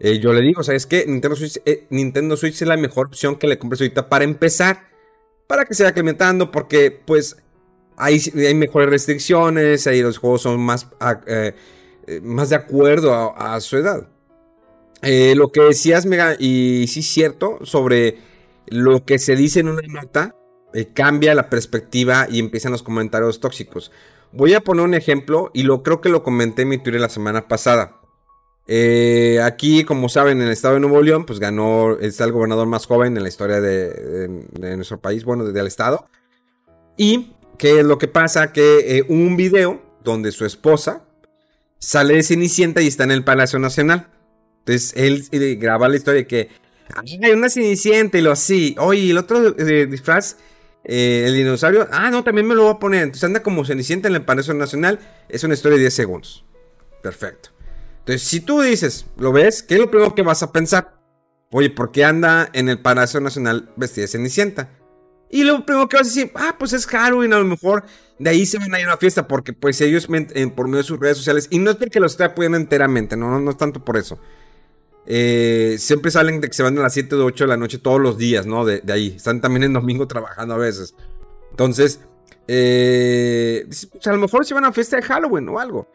A: Eh, yo le digo, ¿sabes qué? Nintendo Switch, eh, Nintendo Switch es la mejor opción que le compres ahorita para empezar. Para que se vaya implementando, porque pues hay, mejores restricciones, ahí los juegos son más, eh, más de acuerdo a, a su edad. lo que decías, Mega, y sí es cierto, sobre lo que se dice en una nota eh, cambia la perspectiva y empiezan los comentarios tóxicos. Voy a poner un ejemplo y lo creo que lo comenté en mi Twitter la semana pasada. Eh, aquí, como saben, en el estado de Nuevo León, pues ganó, está el gobernador más joven en la historia de, nuestro país, bueno, desde el estado. Y ¿qué es lo que pasa? Que eh, un video donde su esposa sale de Cenicienta y está en el Palacio Nacional. Entonces él eh, graba la historia de que hay una Cenicienta y lo así. Oye, el otro disfraz, el dinosaurio, ah, no, también me lo voy a poner. Entonces anda como Cenicienta en el Palacio Nacional. Es una historia de 10 segundos. Perfecto. Entonces, si tú dices, lo ves, ¿qué es lo primero que vas a pensar? Oye, ¿por qué anda en el Palacio Nacional vestida de Cenicienta? Y lo primero que vas a decir, ah, pues es Halloween, a lo mejor de ahí se van a ir a una fiesta, porque pues ellos por medio de sus redes sociales, y no es porque lo esté apoyando enteramente, no, no, es tanto por eso. Eh, siempre salen de que se van a las 7 o 8 de la noche todos los días, ¿no? De, ahí. Están también en domingo trabajando a veces. Entonces, eh, pues, a lo mejor se van a fiesta de Halloween o algo.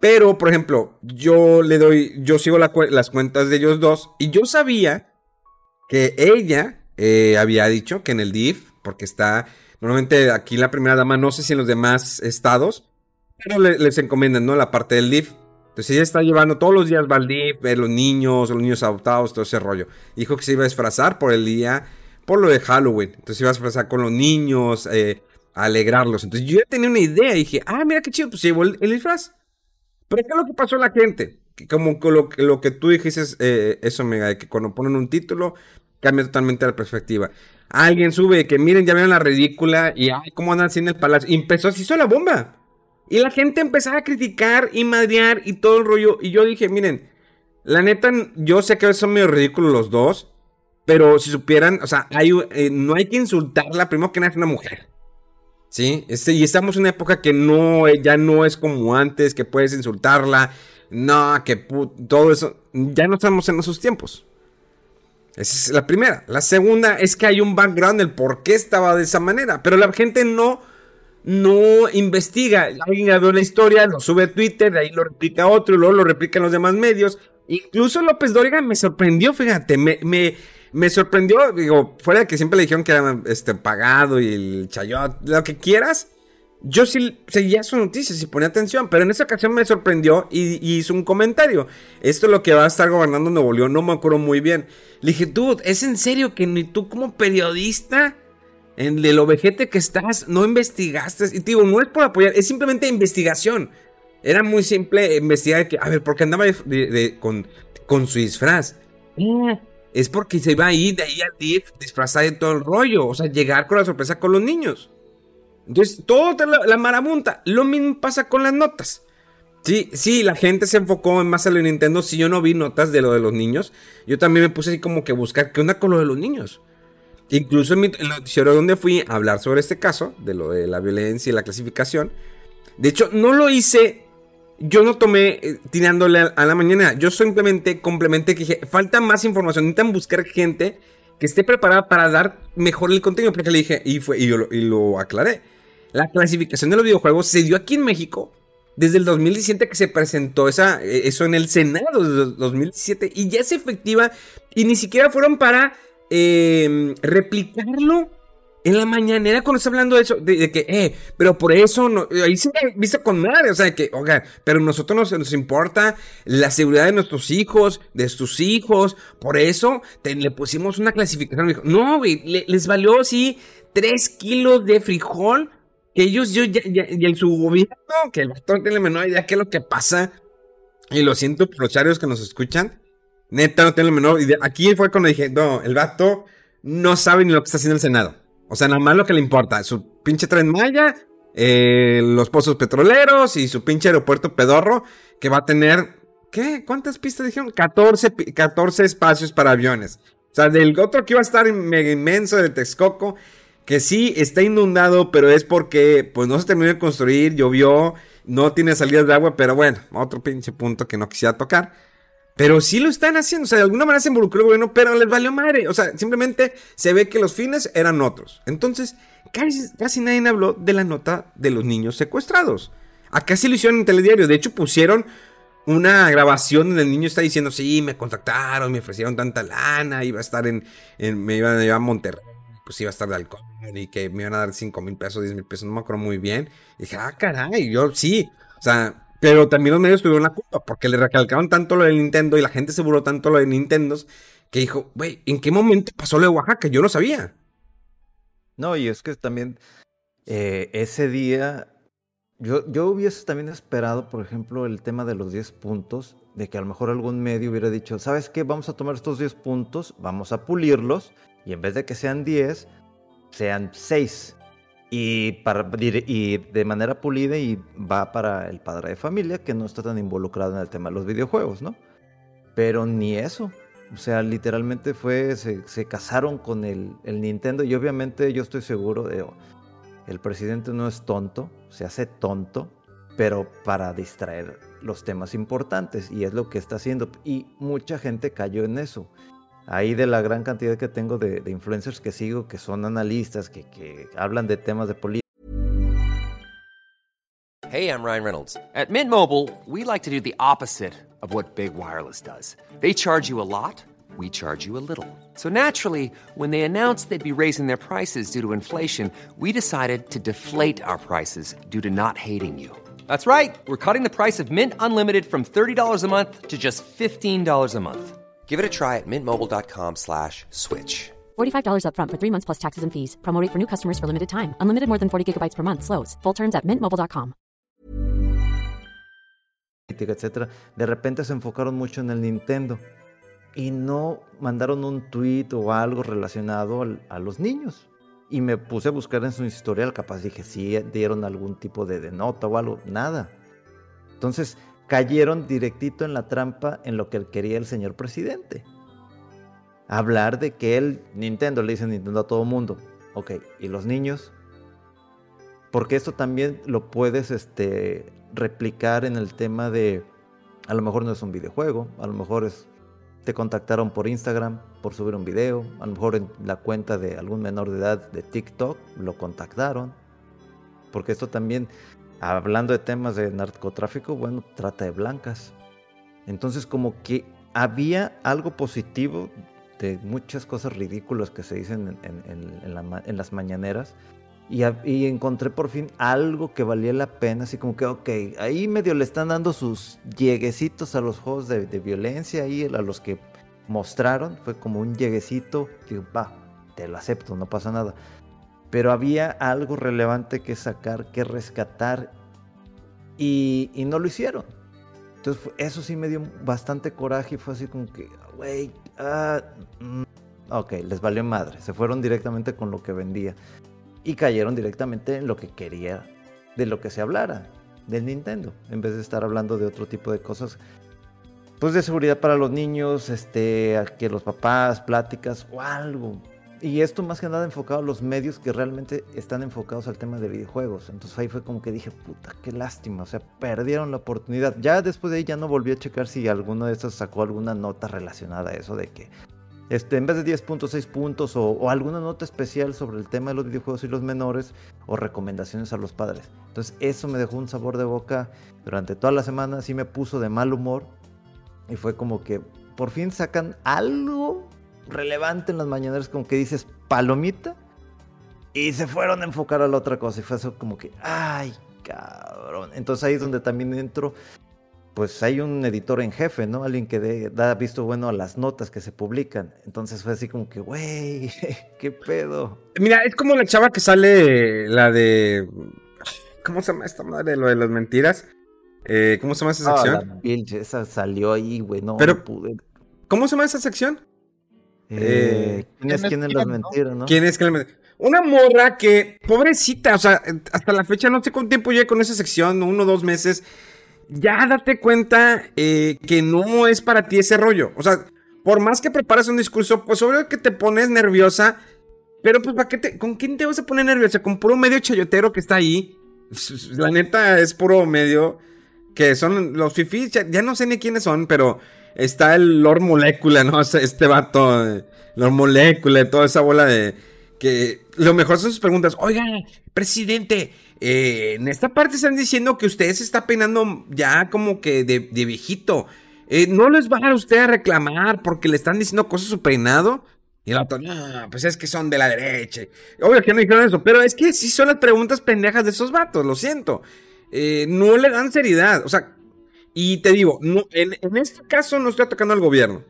A: Pero, por ejemplo, yo le doy, yo sigo las cuentas de ellos dos y yo sabía que ella eh, había dicho que en el DIF, porque está, normalmente aquí la primera dama, no sé si en los demás estados, pero les encomiendan, ¿no? La parte del DIF. Entonces ella está llevando todos los días va al DIF, ver los niños, los niños adoptados, todo ese rollo. Dijo que se iba a disfrazar por el día, por lo de Halloween. Entonces iba a disfrazar con los niños, eh, alegrarlos. Entonces yo ya tenía una idea y dije, ah, mira qué chido, pues se llevó el disfraz. Pero ¿qué es lo que pasó a la gente? como lo, lo, que tú dijiste, eh, eso, Mega, que cuando ponen un título, cambia totalmente la perspectiva. Alguien sube que miren, ya vieron la ridícula y ay, cómo andan en el palacio. Y empezó así, hizo la bomba. Y la gente empezaba a criticar y madrear y todo el rollo. Y yo dije, miren, la neta, yo sé que son medio ridículos los dos. Pero si supieran, o sea, hay, eh, no hay que insultarla. Primero que nada es una mujer. ¿sí? Este, y estamos en una época que no, ya no es como antes, que puedes insultarla, no, que todo eso, ya no estamos en esos tiempos. Esa es la primera. La segunda es que hay un background del por qué estaba de esa manera, pero la gente no, no investiga. Alguien ve una historia, lo sube a Twitter, de ahí lo replica otro, y luego lo replica en los demás medios. Incluso López Dóriga me sorprendió, fíjate, me, me me sorprendió, digo, fuera de que siempre le dijeron que era este, pagado y el chayot, lo que quieras. Yo sí seguía su noticia, y ponía atención, pero en esa ocasión me sorprendió y, hizo un comentario. Esto es lo que va a estar gobernando Nuevo León, no me acuerdo muy bien. Le dije, tú, ¿es en serio que ni tú como periodista, en el ovejete que estás, no investigaste? Y te digo, no es por apoyar, es simplemente investigación. Era muy simple investigar que, a ver, ¿por qué andaba con, con su disfraz? Ah, es porque se iba a ir de ahí al DIF disfrazada de todo el rollo. O sea, llegar con la sorpresa con los niños. Entonces, todo la, la marabunta. Lo mismo pasa con las notas. Sí, sí, la gente se enfocó más en lo de Nintendo. Si yo no vi notas de lo de los niños, yo también me puse así como que buscar qué onda con lo de los niños. Incluso en, mi, el noticiero donde fui a hablar sobre este caso, de lo de la violencia y la clasificación. De hecho, no lo hice yo no tomé eh, tirándole a, la mañana. Yo simplemente complementé que dije, falta más información. Necesitan buscar gente que esté preparada para dar mejor el contenido. Porque le dije, y, fue, y, yo lo, y lo aclaré. La clasificación de los videojuegos se dio aquí en México desde el 2017 que se presentó esa, eh, eso en el Senado del 2017 y ya es efectiva y ni siquiera fueron para eh, replicarlo en la mañanera cuando está hablando de eso, de, que, eh, pero por eso, no, ahí se viste con madre, o sea, que, oiga, pero a nosotros nos, nos, importa la seguridad de nuestros hijos, de sus hijos, por eso le pusimos una clasificación. No, güey, les valió, sí, tres kilos de frijol, que ellos, yo, ya, ya, y en su gobierno, que el bastón tiene menor idea qué es lo que pasa, y lo siento por los charios que nos escuchan, neta, no tengo la menor idea. Aquí fue cuando dije, no, el vato no sabe ni lo que está haciendo el Senado. O sea, nada más lo que le importa. Su pinche tren Maya, eh, los pozos petroleros y su pinche aeropuerto pedorro que va a tener. ¿Qué? ¿Cuántas pistas dijeron? 14, 14 espacios para aviones. O sea, del otro que iba a estar mega inmenso de Texcoco, que sí está inundado, pero es porque pues no se terminó de construir, llovió, no tiene salidas de agua, pero bueno, otro pinche punto que no quisiera tocar. Pero sí lo están haciendo, o sea, de alguna manera se involucró el gobierno, pero les valió madre. O sea, simplemente se ve que los fines eran otros. Entonces, casi, nadie habló de la nota de los niños secuestrados. Acá sí lo hicieron en telediario. De hecho, pusieron una grabación donde el niño está diciendo, sí, me contactaron, me ofrecieron tanta lana, iba a estar en, me iban a llevar a Monterrey, pues iba a estar de alcohol y que me iban a dar 5 mil pesos, 10 mil pesos, no me acuerdo muy bien. Y dije, ah, caray, yo sí, o sea, pero también los medios tuvieron la culpa porque le recalcaron tanto lo del Nintendo y la gente se burló tanto lo de Nintendo que dijo, güey, ¿en qué momento pasó lo de Oaxaca? Yo no sabía.
C: No, y es que también eh, ese día yo, yo hubiese también esperado, por ejemplo, el tema de los 10 puntos, de que a lo mejor algún medio hubiera dicho, ¿sabes qué? Vamos a tomar estos 10 puntos, vamos a pulirlos, y en vez de que sean 10, sean 6. Y, para, y de manera pulida y va para el padre de familia que no está tan involucrado en el tema de los videojuegos, ¿no? Pero ni eso. O sea, literalmente fue, se, se casaron con el, el, Nintendo y obviamente yo estoy seguro de, el presidente no es tonto, se hace tonto, pero para distraer los temas importantes y es lo que está haciendo. Y mucha gente cayó en eso. Ahí de la gran cantidad que tengo de, de influencers que sigo, que son analistas, que, que hablan de temas de política.
D: Hey, I'm Ryan Reynolds. At Mint Mobile, we like to do the opposite of what Big Wireless does. They charge you a lot, we charge you a little. So naturally, when they announced they'd be raising their prices due to inflation, we decided to deflate our prices due to not hating you. That's right. We're cutting the price of Mint Unlimited from $30 a month to just $15 a month. Give it a try at mintmobile.com slash switch.
E: $45 upfront for three months plus taxes and fees. Promo rate for new customers for limited time. Unlimited more than 40 gigabytes per month. Slows. Full terms at mintmobile.com.
C: etcétera. De repente se enfocaron mucho en el Nintendo y no mandaron un tweet o algo relacionado al, a los niños. Y me puse a buscar en su historial, capaz dije, si sí, dieron algún tipo de, de nota o algo, nada. Entonces cayeron directito en la trampa en lo que quería el señor presidente. Hablar de que él, Nintendo, le dice Nintendo a todo mundo. Ok, ¿y los niños? Porque esto también lo puedes este, replicar en el tema de, a lo mejor no es un videojuego, a lo mejor es te contactaron por Instagram por subir un video, a lo mejor en la cuenta de algún menor de edad de TikTok lo contactaron, porque esto también, hablando de temas de narcotráfico, bueno, trata de blancas. Entonces como que había algo positivo de muchas cosas ridículas que se dicen en, en, en, la, en las mañaneras. Y, encontré por fin algo que valía la pena, así como que, ok, ahí medio le están dando sus lleguecitos a los juegos de, de violencia, ahí a los que mostraron, fue como un lleguecito, digo, va, te lo acepto, no pasa nada. Pero había algo relevante que sacar, que rescatar, y, no lo hicieron. Entonces eso sí me dio bastante coraje y fue así como que, güey, ah, mm, ok, les valió madre, se fueron directamente con lo que vendía y cayeron directamente en lo que quería, de lo que se hablara, del Nintendo, en vez de estar hablando de otro tipo de cosas, pues de seguridad para los niños, este, que los papás, pláticas o algo. Y esto más que nada enfocado a los medios que realmente están enfocados al tema de videojuegos. Entonces ahí fue como que dije, puta, qué lástima. O sea, perdieron la oportunidad. Ya después de ahí ya no volví a checar si alguno de estos sacó alguna nota relacionada a eso de que este, en vez de 10.6 puntos o, o, alguna nota especial sobre el tema de los videojuegos y los menores o recomendaciones a los padres. Entonces eso me dejó un sabor de boca durante toda la semana, sí me puso de mal humor y fue como que por fin sacan algo relevante en las mañaneras como que dices palomita y se fueron a enfocar a la otra cosa y fue eso como que ay cabrón. Entonces ahí es donde también entro pues hay un editor en jefe, ¿no? Alguien que de, da visto bueno a las notas que se publican. Entonces fue así como que, güey, ¿qué pedo?
A: Mira, es como la chava que sale, la de... ¿Cómo se llama esta madre? Lo de las mentiras. Eh, ¿Cómo se llama esa sección?
C: Ah, la esa salió ahí, güey, no,
A: Pero,
C: no pude.
A: ¿Cómo se llama esa sección?
C: Eh, ¿Quién es quién en las mentiras, no?
A: ¿Quién es quién en las mentiras? Una morra que, pobrecita, o sea, hasta la fecha no sé cuánto tiempo lleva con esa sección, uno o dos meses ya date cuenta eh, que no es para ti ese rollo. O sea, por más que preparas un discurso, pues obvio que te pones nerviosa. Pero pues, ¿para qué te, ¿con quién te vas a poner nerviosa? Con puro medio chayotero que está ahí. La neta es puro medio. Que son los fifis, ya, ya no sé ni quiénes son, pero está el Lord Molecula, ¿no? Sea, este vato, eh, Lord Molecula, toda esa bola de. Que lo mejor son sus preguntas. Oiga, presidente, eh, en esta parte están diciendo que usted se está peinando ya como que de, viejito. Eh, no les va a usted a reclamar porque le están diciendo cosas su peinado. Y el otro, no, pues es que son de la derecha. Obvio que no dijeron eso, pero es que sí son las preguntas pendejas de esos vatos, lo siento. No le dan seriedad, o sea, y te digo, en, este caso no estoy atacando al gobierno.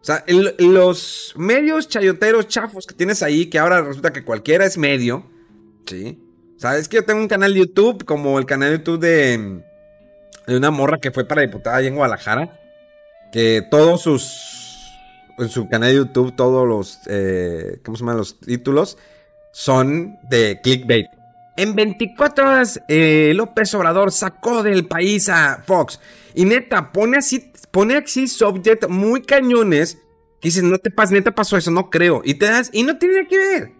A: O sea, los medios chayoteros chafos que tienes ahí, que ahora resulta que cualquiera es medio, ¿sí? Sabes que yo tengo un canal de YouTube, como el canal de YouTube de, de una morra que fue para diputada allá en Guadalajara. Que todos sus. En su canal de YouTube, todos los. Eh, ¿Cómo se llaman los títulos? Son de clickbait. En 24 horas, eh, López Obrador sacó del país a Fox. Y neta, pone así, pone así subject muy cañones. Que dices, no te pases, neta pasó eso, no creo. Y te das, y no tiene que ver.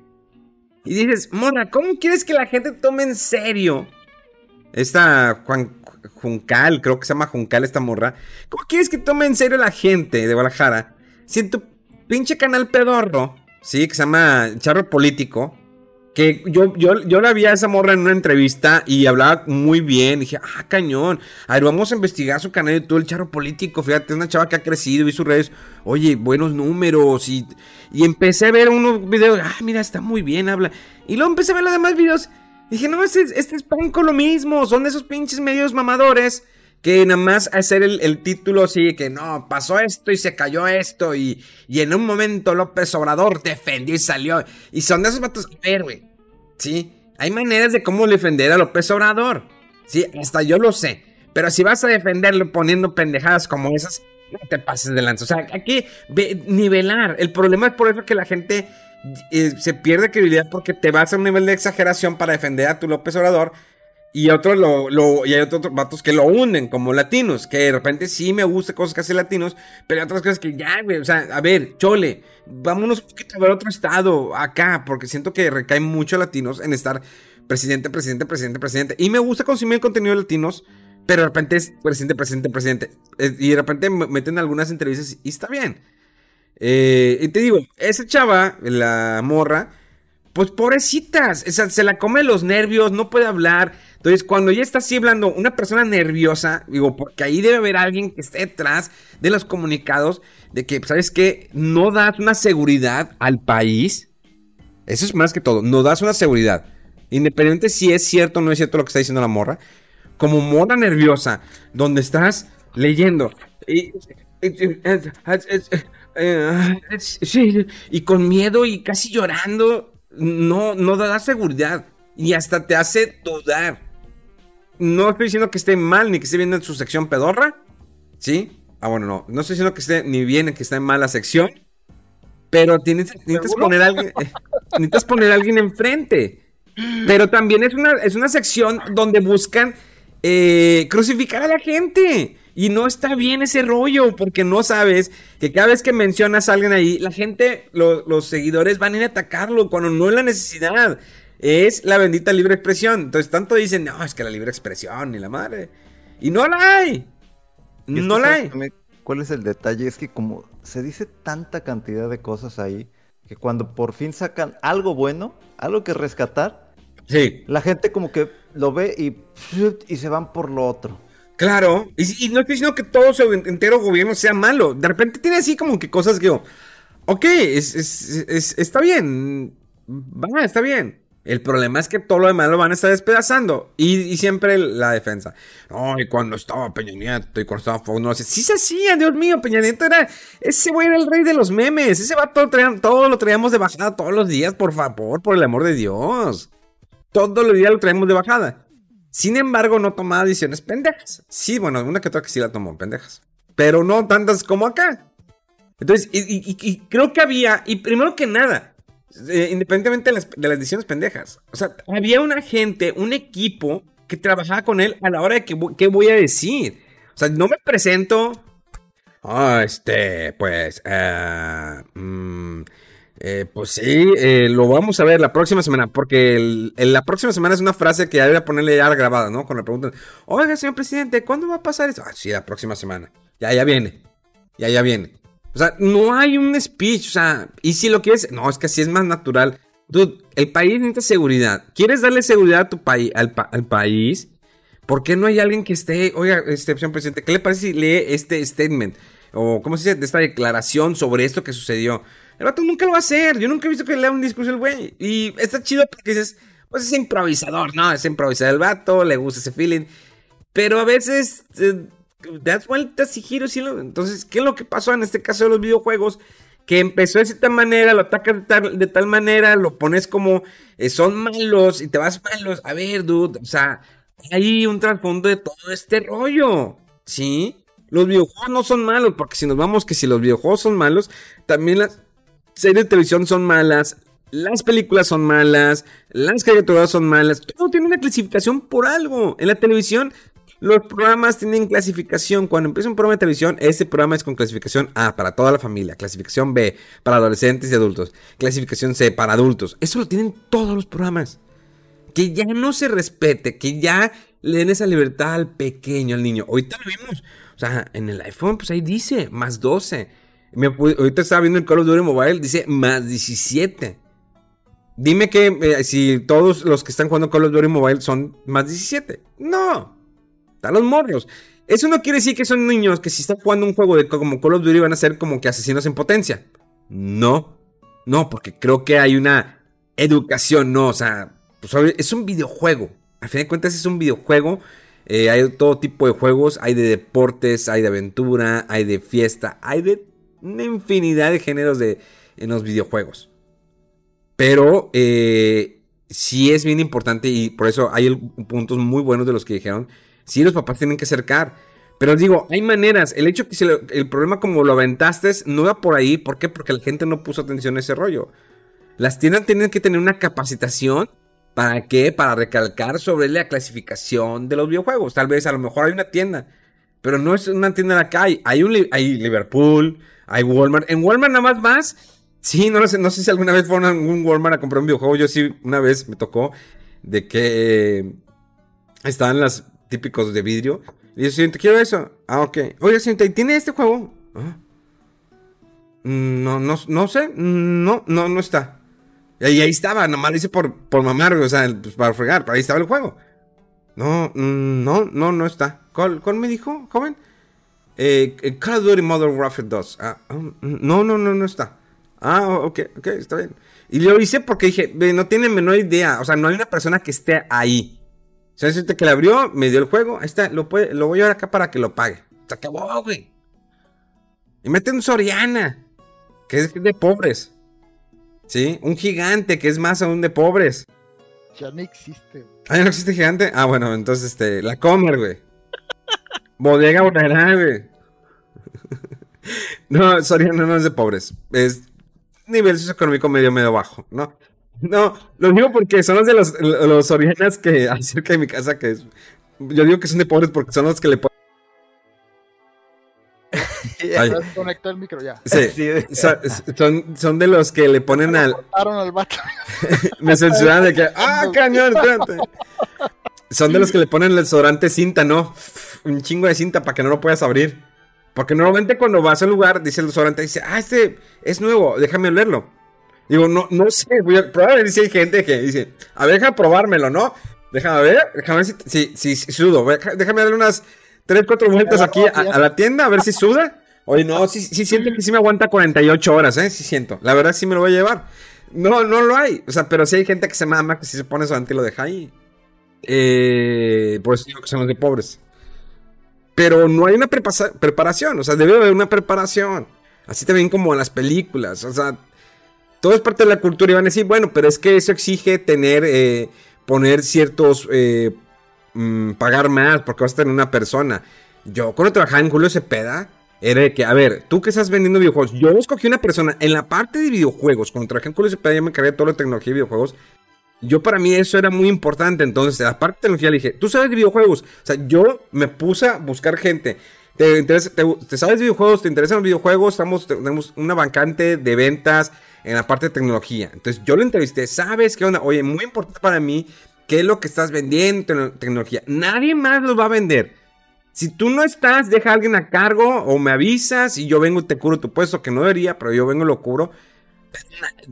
A: Y dices, Mona, ¿cómo quieres que la gente tome en serio? Esta Juan Juncal, creo que se llama Juncal esta morra. ¿Cómo quieres que tome en serio la gente de Guadalajara? Si en tu pinche canal pedorro, sí, que se llama Charro Político, que yo, yo, yo la vi a esa morra en una entrevista y hablaba muy bien. Dije, ah, cañón. A ver, vamos a investigar su canal de todo el charro político. Fíjate, es una chava que ha crecido y sus redes. Oye, buenos números. Y, y empecé a ver unos videos. Ah, mira, está muy bien, habla. Y luego empecé a ver los demás videos. Dije, no, este, este es pan con lo mismo. Son de esos pinches medios mamadores que nada más hacer el, título así, que no, pasó esto y se cayó esto, y, y, en un momento López Obrador defendió y salió. Y son de esos vatos, a ver, güey, ¿sí? Hay maneras de cómo defender a López Obrador, ¿sí? Hasta yo lo sé. Pero si vas a defenderlo poniendo pendejadas como esas, no te pases de lanza. O sea, hay que nivelar. El problema es por eso que la gente eh, se pierde credibilidad porque te vas a un nivel de exageración para defender a tu López Obrador y otros lo, y hay otros vatos que lo hunden, como latinos, que de repente sí me gusta cosas que hacen latinos, pero hay otras cosas que ya, güey, o sea, a ver, chole, vámonos un poquito a ver otro estado acá, porque siento que recaen mucho latinos en estar presidente, presidente, presidente, presidente. Y me gusta consumir contenido de latinos, pero de repente es presidente, presidente, presidente. Y de repente meten algunas entrevistas y está bien. Eh, y te digo, esa chava, la morra, pues pobrecitas, se la come los nervios, no puede hablar. Entonces, cuando ya está así hablando una persona nerviosa, digo, porque ahí debe haber alguien que esté detrás de los comunicados de que, ¿sabes qué? No das una seguridad al país. Eso es más que todo, no das una seguridad. Independiente si es cierto o no es cierto lo que está diciendo la morra. Como morra nerviosa, donde estás leyendo. Y, y con miedo y casi llorando no, no da seguridad y hasta te hace dudar. No estoy diciendo que esté mal ni que esté bien en su sección pedorra. ¿Sí? Ah, bueno, no. No estoy diciendo que esté ni bien que esté en mala sección. Pero tienes, necesitas poner a alguien. Eh, necesitas poner a alguien enfrente. Pero también es una, es una sección donde buscan eh, crucificar a la gente. Y no está bien ese rollo, porque no sabes que cada vez que mencionas a alguien ahí, la gente, los seguidores van a ir a atacarlo cuando no es la necesidad. Es la bendita libre expresión. Entonces, tanto dicen, no, es que la libre expresión ni la madre. Y no la hay. No la hay.
C: ¿Cuál es el detalle? Es que como se dice tanta cantidad de cosas ahí, que cuando por fin sacan algo bueno, algo que rescatar,
A: sí.
C: la gente como que lo ve y, y se van por lo otro.
A: Claro, y, no estoy diciendo que todo su entero gobierno sea malo. De repente tiene así como que cosas que, ok, está bien, va, está bien. El problema es que todo lo demás lo van a estar despedazando. Y, siempre la defensa. Ay, cuando estaba Peña Nieto y cuando estaba Fox, no sé. Sí se hacía, Dios mío. Peña Nieto era. Ese güey era el rey de los memes. Ese va todo, todo lo traíamos de bajada todos los días, por favor, por el amor de Dios. Todos los días lo traemos de bajada. Sin embargo, no tomaba decisiones pendejas. Sí, bueno, una que otra que sí la tomó pendejas. Pero no tantas como acá. Entonces, y, creo que había, y primero que nada, eh, independientemente de las, decisiones pendejas, o sea, había una gente, un equipo que trabajaba con él a la hora de que, qué voy a decir. O sea, no me presento. Ah, este, pues, uh, pues sí, eh, lo vamos a ver la próxima semana, porque la próxima semana es una frase que ya voy a ponerle ya grabada, ¿no? Cuando le preguntan, oiga, señor presidente, ¿cuándo va a pasar eso? Ah, sí, la próxima semana. Ya, ya viene. Ya, ya viene. O sea, no hay un speech, o sea, y si lo quieres, no, es que así es más natural. Dude, el país necesita seguridad. ¿Quieres darle seguridad a tu país, al, país? ¿Por qué no hay alguien que esté, oiga, este, señor presidente, ¿qué le parece si lee este statement? O, ¿cómo se dice? Esta declaración sobre esto que sucedió. El vato nunca lo va a hacer. Yo nunca he visto que lea un discurso el güey. Y está chido porque dices, pues es improvisador, ¿no? Es improvisador el vato, le gusta ese feeling. Pero a veces eh, das vueltas y giros y Entonces, ¿qué es lo que pasó en este caso de los videojuegos? que empezó de cierta manera, lo atacas de tal, manera, lo pones como eh, son malos y te vas malos. A ver, dude, o sea, hay un trasfondo de todo este rollo, ¿sí? Los videojuegos no son malos, porque si nos vamos que si los videojuegos son malos, también las series de televisión son malas, las películas son malas, las caricaturas son malas, todo tiene una clasificación por algo. En la televisión los programas tienen clasificación. Cuando empieza un programa de televisión, ese programa es con clasificación A para toda la familia, clasificación B para adolescentes y adultos, clasificación C para adultos. Eso lo tienen todos los programas. Que ya no se respete, que ya le den esa libertad al pequeño, al niño. Ahorita lo vimos. O sea, en el iPhone, pues ahí dice más 12. ahorita estaba viendo el Call of Duty Mobile, dice más 17. Dime que eh, si todos los que están jugando Call of Duty Mobile son más 17. No a los morros. Eso no quiere decir que son niños que si están jugando un juego de como Call of Duty van a ser como que asesinos en potencia. No, no, porque creo que hay una educación, no, o sea, pues, es un videojuego. A fin de cuentas es un videojuego. Eh, hay todo tipo de juegos, hay de deportes, hay de aventura, hay de fiesta, hay de una infinidad de géneros de, en los videojuegos. Pero eh, sí es bien importante y por eso hay puntos muy buenos de los que dijeron Sí, los papás tienen que acercar. Pero digo, hay maneras. El hecho que el problema como lo aventaste no va por ahí. ¿Por qué? Porque la gente no puso atención a ese rollo. Las tiendas tienen que tener una capacitación. ¿Para qué? Para recalcar sobre la clasificación de los videojuegos. Tal vez a lo mejor hay una tienda. Pero no es una tienda en la. Hay, un, hay Liverpool, hay Walmart. En Walmart nada más más. Sí, no, sé, no sé si alguna vez fueron a un Walmart a comprar un videojuego. Yo sí, una vez me tocó de que estaban las típicos de vidrio. Y dice, señorita, quiero eso. Ah, ok. Oye, señorita, ¿y tiene este juego? Ah. Mm, no, no, no sé. No, no, no está. Y ahí, estaba, nomás lo hice por, por mamar, o sea, pues, para fregar, pero ahí estaba el juego. No, mm, no, no, no está. ¿Cuál, me dijo, joven? Eh, eh Call of Duty Modern Warfare 2. Ah, ah mm, no, no, no, no está. Ah, ok, ok, está bien. Y lo hice porque dije, no tiene menor idea. O sea, no hay una persona que esté ahí. O sea, que le abrió, me dio el juego, ahí está, lo, puede, lo voy a llevar acá para que lo pague. Se acabó, güey. Y mete un Soriana, que es de pobres. ¿Sí? Un gigante, que es más aún de pobres.
B: Ya no existe.
A: Ah, ¿ya no existe gigante? Ah, bueno, entonces, este, la Comer, güey. Bodega Bonará, güey. no, Soriana no es de pobres. Es nivel socioeconómico medio, medio bajo, ¿no? No, lo digo porque son los de los, los Sorianas que acerca de mi casa que es, yo digo que son de pobres porque son los que le ponen.
B: Conecta el micro ya.
A: Sí, son, son, de los que le ponen al.
B: al vato.
A: Me censuran de que. ¡Ah, cañón! Espérate. Son de los que le ponen el desodorante cinta, ¿no? Un chingo de cinta para que no lo puedas abrir. Porque normalmente cuando vas al lugar, dice el desodorante, dice, ah, este es nuevo, déjame olerlo. Digo, no, no sé, a, probablemente si hay gente que dice, a ver, déjame probármelo, ¿no? Déjame ver, déjame ver si, si, si, sudo. Déjame darle unas 3, 4 vueltas aquí a, la tienda a ver si suda. Oye, no, sí, sí siento que sí me aguanta 48 horas, ¿eh? Sí siento. La verdad sí me lo voy a llevar. No, no lo hay. O sea, pero sí hay gente que se mama, que si se pone eso antes lo deja ahí. Eh, por eso digo que son los de pobres. Pero no hay una preparación. O sea, debe haber una preparación. Así también como en las películas. O sea, todo es parte de la cultura y van a decir, bueno, pero es que eso exige tener, eh, poner ciertos, eh, mm, pagar más porque vas a tener una persona. Yo cuando trabajaba en Julio Cepeda, era de que, a ver, tú que estás vendiendo videojuegos, yo escogí una persona en la parte de videojuegos, cuando trabajé en Julio Cepeda ya me encargué de toda la tecnología de videojuegos. Yo para mí eso era muy importante, entonces, la parte de tecnología le dije, tú sabes de videojuegos, o sea, yo me puse a buscar gente. ¿Te, interesa, te, sabes de videojuegos? ¿Te interesan los videojuegos? Estamos, tenemos una bancante de ventas, en la parte de tecnología. Entonces yo lo entrevisté, ¿sabes qué onda? Oye, muy importante para mí, ¿qué es lo que estás vendiendo en tecnología? Nadie más lo va a vender. Si tú no estás, deja a alguien a cargo o me avisas y yo vengo y te curo tu puesto, que no debería, pero yo vengo y lo curo.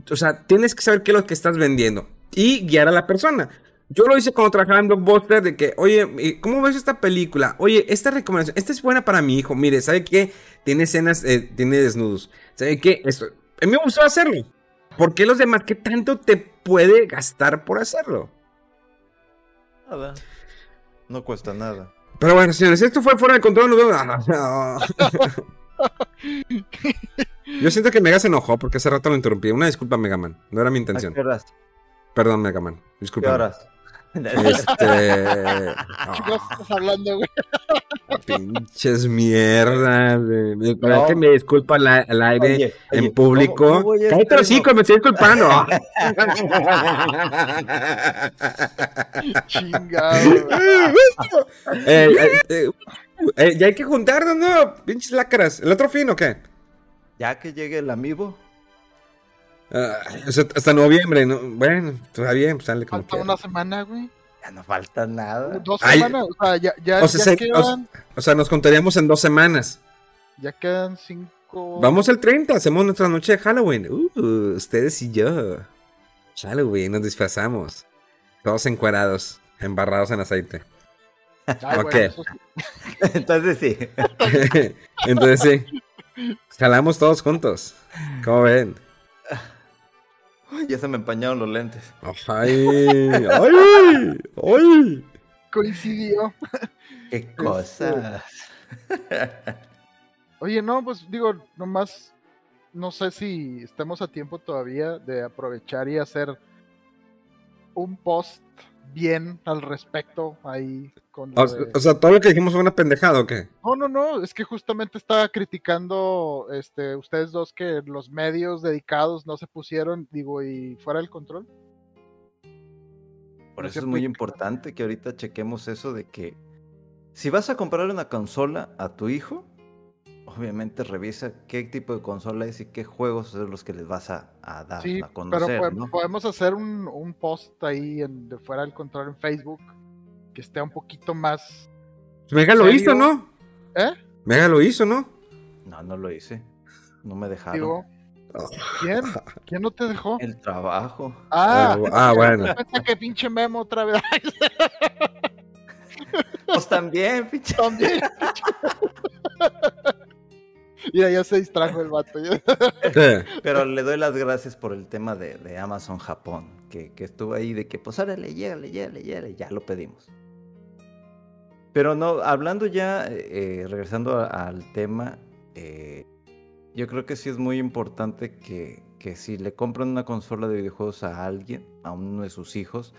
A: O sea, tienes que saber qué es lo que estás vendiendo y guiar a la persona. Yo lo hice cuando trabajaba en Blockbuster de que, oye, ¿cómo ves esta película? Oye, esta recomendación, esta es buena para mi hijo. Mire, ¿sabe qué? Tiene escenas, eh, tiene desnudos. ¿Sabe qué? Esto, a mí me gustó hacerlo. ¿Por qué los demás? ¿Qué tanto te puede gastar por hacerlo?
C: Nada. No cuesta nada.
A: Pero bueno, señores, esto fue fuera de control. Yo siento que Mega se enojó porque hace rato lo interrumpí. Una disculpa, Megaman. No era mi
C: ¿A
A: intención.
C: qué horas?
A: Perdón, Megaman.
C: ¿Qué
A: Disculpa.
C: horas?
A: Este.
B: Chicos, estás hablando, güey.
A: ah, pinches mierda. güey. Me
C: No.
A: que me disculpa al, al aire
C: Oye,
A: en
C: oye,
A: público.
C: ¿cómo- cómo voy a
A: Cállate los me estoy disculpando.
B: Chingado.
A: Eh, eh, eh, ya hay que juntarnos, ¿no? Pinches lácaras. ¿El otro fin o qué?
C: Ya que llegue el amigo,
A: Ah, o sea, hasta noviembre, ¿no? Bueno, todavía pues, sale como
B: Falta
A: quiera.
B: una semana, güey.
C: ya no falta nada.
B: Dos
A: Ay.
B: semanas. O sea, ya, ya,
A: O sea,
B: ya
A: se-
B: quedan,
A: O sea, nos contaríamos en dos semanas.
B: ya quedan cinco.
A: Vamos el 30, hacemos nuestra noche de Halloween. Uh, ustedes y yo. Halloween, nos disfrazamos. Todos encuerados, embarrados en aceite.
B: Ay,
A: ok.
B: bueno, eso sí.
C: Entonces sí.
A: Entonces sí. Jalamos todos juntos. ¿Cómo ven?
C: ya se me empañaron los lentes.
A: ¡Ay! ¡Ay! ¡Ay!
B: Coincidió.
C: Qué cosas.
B: Oye, no, pues digo, nomás no sé si estemos a tiempo todavía de aprovechar y hacer un post bien al respecto ahí con lo
A: O,
B: de-
A: o sea, todo lo que dijimos fue una pendejada, ¿o qué?
B: No, no, no, es que justamente estaba criticando este ustedes dos que los medios dedicados no se pusieron, digo, y fuera del control.
C: Por eso es muy importante que ahorita chequemos eso de que si vas a comprar una consola a tu hijo, obviamente revisa qué tipo de consola es y qué juegos son los que les vas a, a dar
B: Sí,
C: a
B: pero
C: conocer,
B: po-
C: ¿no?
B: podemos hacer un, un post ahí en, de fuera del control en Facebook que esté un poquito más...
A: Mega lo hizo, ¿no?
B: ¿Eh?
A: Mega lo hizo, ¿no?
C: No, no lo hice. No me dejaron.
B: Digo, ¿quién? ¿Quién no te dejó?
C: El trabajo.
B: Ah,
A: Ah, bueno.
B: Pensé que pinche memo otra vez.
C: Pues también, pinche.
B: También. Mira, ya se distrajo el vato.
C: Pero le doy las gracias por el tema de, de Amazon Japón, que, que estuvo ahí de que, pues órale, llégale, llégale, llégale, ya lo pedimos. Pero no, hablando ya, eh, regresando a- al tema, eh, yo creo que sí es muy importante que, que si le compran una consola de videojuegos a alguien, a uno de sus hijos,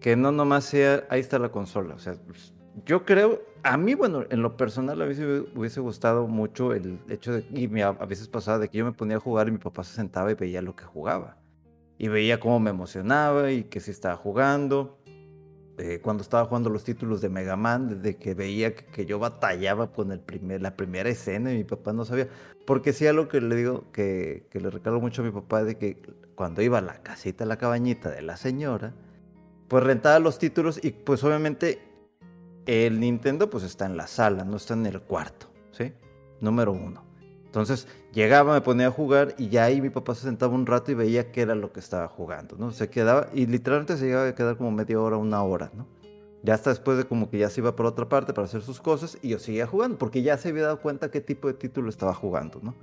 C: que no nomás sea, ahí está la consola. O sea, pues, yo creo, a mí, bueno, en lo personal, a mí sí hubiese gustado mucho el hecho de, y me, a veces pasaba de que yo me ponía a jugar y mi papá se sentaba y veía lo que jugaba. Y veía cómo me emocionaba y que si estaba jugando. Eh, cuando estaba jugando los títulos de Mega Man, desde que veía que, que yo batallaba con el primer, la primera escena y mi papá no sabía. Porque sí, algo que le digo, que, que le recalco mucho a mi papá, de que cuando iba a la casita, a la cabañita de la señora, pues rentaba los títulos y pues obviamente el Nintendo pues está en la sala, no está en el cuarto, ¿sí? Número uno. Entonces llegaba, me ponía a jugar y ya ahí mi papá se sentaba un rato y veía qué era lo que estaba jugando, ¿no? Se quedaba y literalmente se llegaba a quedar como media hora, una hora, ¿no? Ya hasta después de como que ya se iba por otra parte para hacer sus cosas y yo seguía jugando porque ya se había dado cuenta qué tipo de título estaba jugando, ¿no?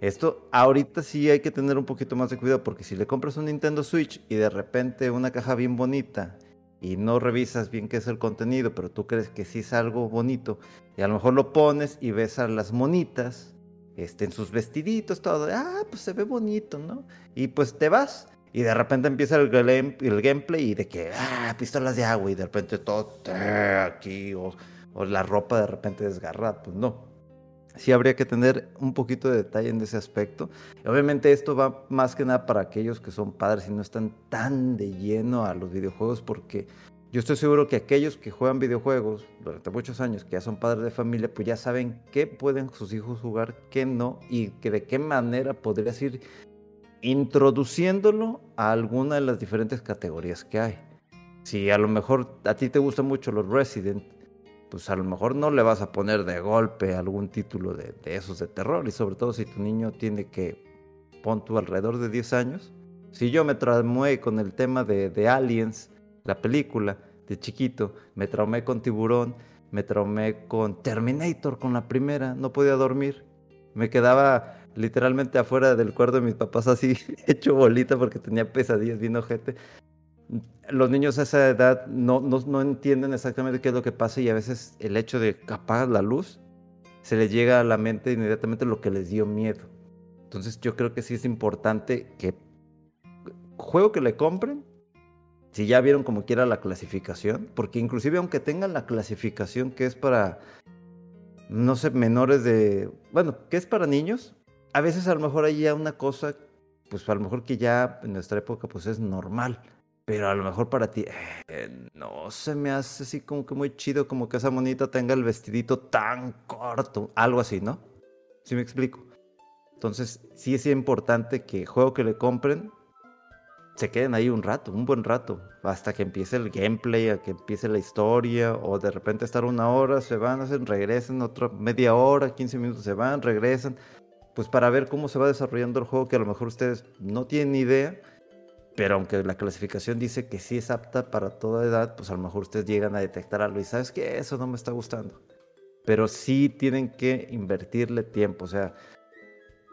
C: Esto ahorita sí hay que tener un poquito más de cuidado porque si le compras un Nintendo Switch y de repente una caja bien bonita y no revisas bien qué es el contenido, pero tú crees que sí es algo bonito y a lo mejor lo pones y ves a las monitas este, en sus vestiditos, todo, ah, pues se ve bonito, ¿no? Y pues te vas y de repente empieza el, el gameplay y de que, ah, pistolas de agua y de repente todo aquí o, o la ropa de repente desgarrada, pues no. Sí habría que tener un poquito de detalle en ese aspecto. Obviamente esto va más que nada para aquellos que son padres y no están tan de lleno a los videojuegos porque yo estoy seguro que aquellos que juegan videojuegos durante muchos años, que ya son padres de familia, pues ya saben qué pueden sus hijos jugar, qué no, y que de qué manera podrías ir introduciéndolo a alguna de las diferentes categorías que hay. Si a lo mejor a ti te gustan mucho los Resident, pues a lo mejor no le vas a poner de golpe algún título de, de esos de terror, y sobre todo si tu niño tiene que, pon tú alrededor de 10 años. Si yo me traumé con el tema de, de Aliens, la película de chiquito, me traumé con Tiburón, me traumé con Terminator, con la primera, no podía dormir. Me quedaba literalmente afuera del cuarto de mis papás así, hecho bolita porque tenía pesadillas bien ojete. Los niños a esa edad no, no, no entienden exactamente qué es lo que pasa y a veces el hecho de apagar la luz se les llega a la mente inmediatamente lo que les dio miedo. Entonces yo creo que sí es importante que juego que le compren, si ya vieron como quiera la clasificación, porque inclusive aunque tengan la clasificación que es para, no sé, menores de, bueno, que es para niños, a veces a lo mejor hay ya una cosa, pues a lo mejor que ya en nuestra época pues es normal. Pero a lo mejor para ti, eh, no se me hace así como que muy chido, como que esa monita tenga el vestidito tan corto, algo así, ¿no? ¿Sí me explico? Entonces, sí es importante que juego que le compren se queden ahí un rato, un buen rato, hasta que empiece el gameplay, a que empiece la historia, o de repente estar una hora, se van, hacen, regresan, otra media hora, 15 minutos se van, regresan, pues para ver cómo se va desarrollando el juego, que a lo mejor ustedes no tienen idea, pero aunque la clasificación dice que sí es apta para toda edad, pues a lo mejor ustedes llegan a detectar algo y sabes que eso no me está gustando. Pero sí tienen que invertirle tiempo, o sea,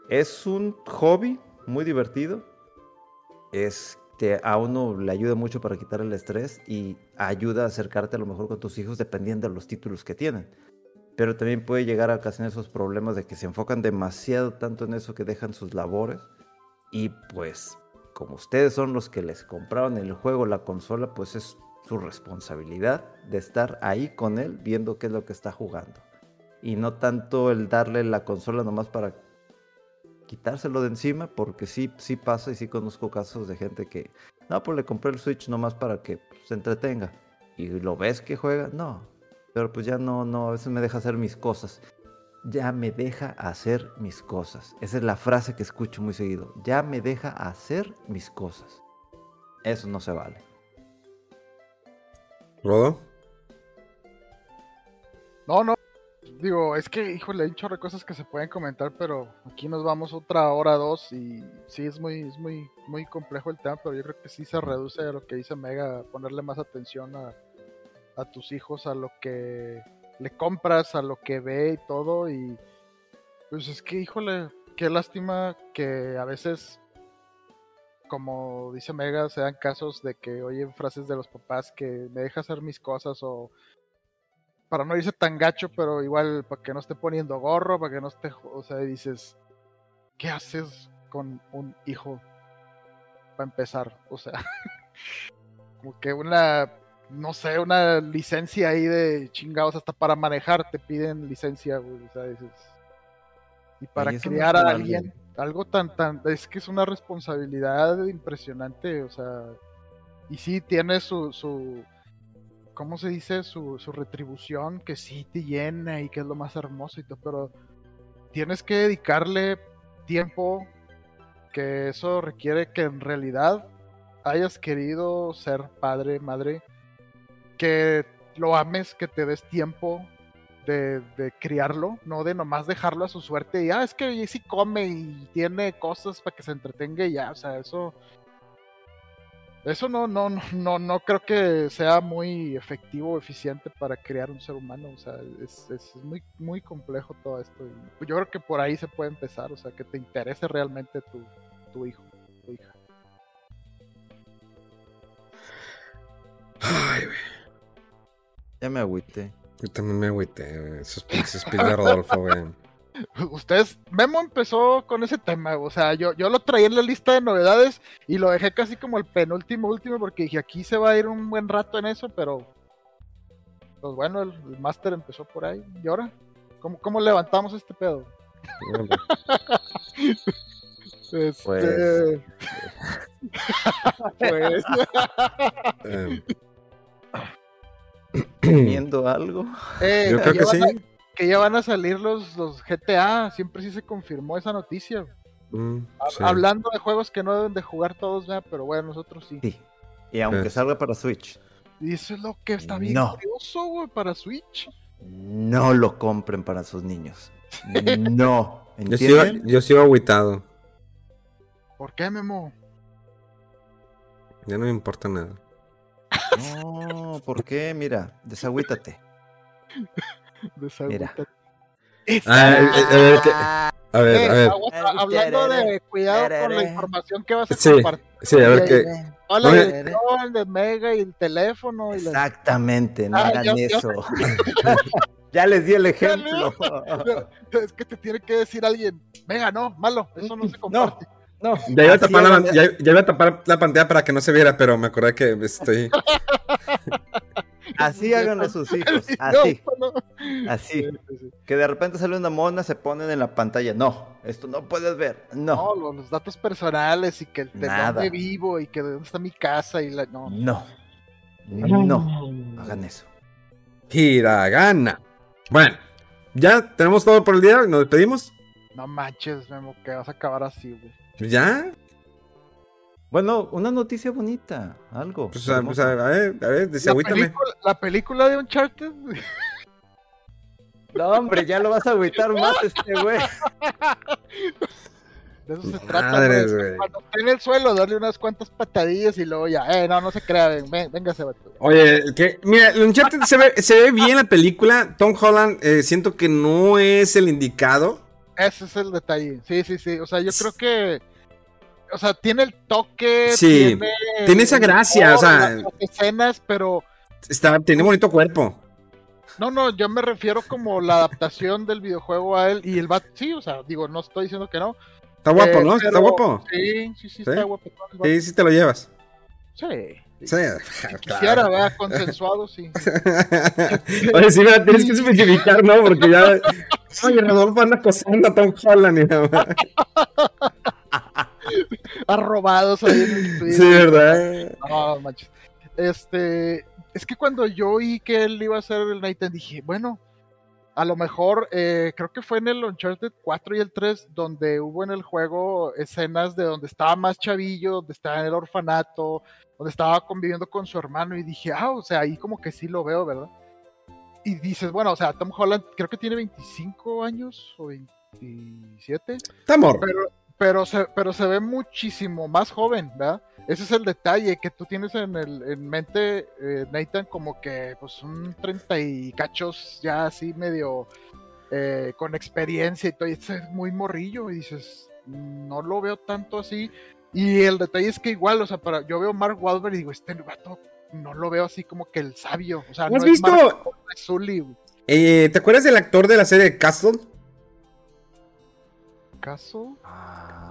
C: es un hobby muy divertido, es que a uno le ayuda mucho para quitar el estrés y ayuda a acercarte a lo mejor con tus hijos dependiendo de los títulos que tienen. Pero también puede llegar a ocasionar esos problemas de que se enfocan demasiado tanto en eso que dejan sus labores y pues como ustedes son los que les compraron el juego, la consola, pues es su responsabilidad de estar ahí con él viendo qué es lo que está jugando. Y no tanto el darle la consola nomás para quitárselo de encima, porque sí, sí pasa y sí conozco casos de gente que, no, pues le compré el Switch nomás para que pues, se entretenga. Y lo ves que juega, no. Pero pues ya no, no, a veces me deja hacer mis cosas. Ya me deja hacer mis cosas. Esa es la frase que escucho muy seguido. Ya me deja hacer mis cosas. Eso no se vale.
A: ¿Rodo?
B: No, no, digo, es que, híjole, hay un chorro de cosas que se pueden comentar, pero aquí nos vamos otra hora, dos, y sí es muy, es muy, muy complejo el tema, pero yo creo que sí se reduce a lo que dice Mega, ponerle más atención a, a tus hijos, a lo que le compras, a lo que ve y todo, y pues es que, híjole, qué lástima que a veces, como dice Mega, se dan casos de que oyen frases de los papás que me deja hacer mis cosas o para no irse tan gacho, pero igual para que no esté poniendo gorro, para que no esté, o sea, dices, ¿qué haces con un hijo? Para empezar, o sea, como que una, no sé, una licencia ahí de chingados, hasta para manejar te piden licencia, güey, o sea, dices, y para criar a alguien, algo tan, tan, es que es una responsabilidad impresionante, o sea, y sí tiene su, su ¿cómo se dice? Su, su retribución, que sí te llena y que es lo más hermoso y todo, pero tienes que dedicarle tiempo, que eso requiere que en realidad hayas querido ser padre, madre, que lo ames, que te des tiempo de, de, criarlo, no de nomás dejarlo a su suerte y, ah, es que sí come y tiene cosas para que se entretenga y ya, o sea, eso eso no, no, no, no creo que sea muy efectivo o eficiente para crear un ser humano. O sea, es, es, muy, muy complejo todo esto. Y yo creo que por ahí se puede empezar. O sea, que te interese realmente tu, tu hijo, tu hija.
A: Ay, güey.
C: Ya me agüité.
A: Yo también me agüité, Esos pinches de Rodolfo, güey.
B: Ustedes, Memo empezó con ese tema, o sea, yo, yo lo traía en la lista de novedades y lo dejé casi como el penúltimo último porque dije aquí se va a ir un buen rato en eso, pero pues bueno, el, el máster empezó por ahí. ¿Y ahora? ¿Cómo, cómo levantamos este pedo? este...
C: Pues...
B: pues...
A: Eh,
C: ¿Comiendo algo?
B: Eh,
A: yo creo que sí.
B: que ya van a salir los, los GTA, siempre sí se confirmó esa noticia.
A: Mm,
B: Ha-
A: sí.
B: Hablando de juegos que no deben de jugar todos, ¿verdad? pero bueno, nosotros sí.
C: Sí. Y aunque salga para Switch,
B: Y eso es lo que está bien
C: No.
B: curioso, güey, para Switch.
C: no lo compren para sus niños. No.
A: Yo sigo,
C: ¿Entienden?
A: yo sigo agüitado.
B: ¿Por qué, Memo?
A: Ya no me importa nada.
C: No, ¿por qué? Mira, desagüítate. Mira.
B: Desagüítate.
A: Ah, eh, a ver, ¿qué? A ver,
B: Eh,
A: a ver.
B: aguanta, hablando de cuidado con la información que vas a
A: Sí,
B: compartir.
A: Sí, a ver qué.
B: Hola, dirección de Mega y el teléfono. Y la-
C: Exactamente, no
B: Ah,
C: hagan
B: yo-
C: eso. Ya les di el ejemplo.
B: es que te tiene que decir alguien, venga, no, malo, eso no se comparte.
C: No,
A: Ya iba, a tapar la, ya, ya iba a tapar la pantalla para que no se viera, pero me acordé que estoy.
C: así háganlo a sus hijos.
B: No,
C: Así,
B: no.
C: así.
B: Sí, sí, sí.
C: Que de repente sale una mona, se ponen en la pantalla. No, esto no puedes ver.
B: No,
C: No,
B: lo- los datos personales y que el de
C: Nada.
B: dónde vivo y que de dónde está mi casa y la no.
C: no. No, hagan eso.
A: Hiragana. Bueno, ya tenemos todo por el día. Nos despedimos.
B: No manches, Memo, que vas a acabar así, güey.
A: Pues ya.
C: Bueno, una noticia bonita, algo.
A: Pues, a, pues, a- a ver, a ver,
B: La
A: desagüítame.
B: película, la película de Uncharted.
C: No, hombre, ya lo vas a agüitar más este güey.
B: de eso se trata.
A: Madres,
B: güey.
A: güey.
B: Cuando esté en el suelo, darle unas cuantas patadillas y luego ya, eh, no, no se crea, ven, ven, véngase, vato.
A: Oye, que, mira, el Uncharted se ve, se ve bien la película. Tom Holland, eh, siento que no es el indicado.
B: Ese es el detalle. Sí, sí, sí. O sea, yo creo que. O sea, tiene el toque.
A: Sí,
B: Tiene,
A: tiene esa gracia,
B: humor,
A: o sea-
B: las- las escenas, pero.
A: Está, tiene bonito cuerpo.
B: No, no, yo me refiero como la adaptación del videojuego a él y el bat. Sí, o sea, digo, no estoy diciendo que no.
A: Está guapo,
B: Eh,
A: ¿no?
B: pero-
A: Está guapo.
B: Sí, sí, sí,
A: ¿Sí?
B: está guapo.
A: Sí, sí te lo llevas.
B: Sí.
A: Sí, claro.
B: ¿verdad? Consensuado, sí.
A: Oye, sí, mira, tienes que especificar, ¿no? Porque ya. Oye, Rodolfo anda acosando a Tom Holland. y nada más.
B: Arrobados ahí en el Twitter.
A: Sí, ¿verdad?
B: No, manches. Este, es que cuando yo oí que él iba a ser el Nathan, dije, bueno, a lo mejor, eh, creo que fue en el Uncharted 4 y el 3, donde hubo en el juego escenas de donde estaba más chavillo, donde estaba en el orfanato, donde estaba conviviendo con su hermano, y dije, ah, o sea, ahí como que sí lo veo, ¿verdad? Y dices, bueno, o sea, Tom Holland creo que tiene 25 años o 27
A: Está
B: pero, pero, se, pero se ve muchísimo más joven, ¿verdad? Ese es el detalle que tú tienes en, el, en mente, eh, Nathan, como que pues un 30 y cachos ya así medio eh, con experiencia y todo, y ese es muy morrillo, y dices, no lo veo tanto así. Y el detalle es que igual, o sea, para, yo veo Mark Wahlberg y digo, este vato no lo veo así como que el sabio, o sea,
A: ¿Has
B: no es
A: visto?
B: Mark es Sully, güey.
A: Eh, ¿Te acuerdas del actor de la serie Castle?
B: ¿Caso?
C: Ah,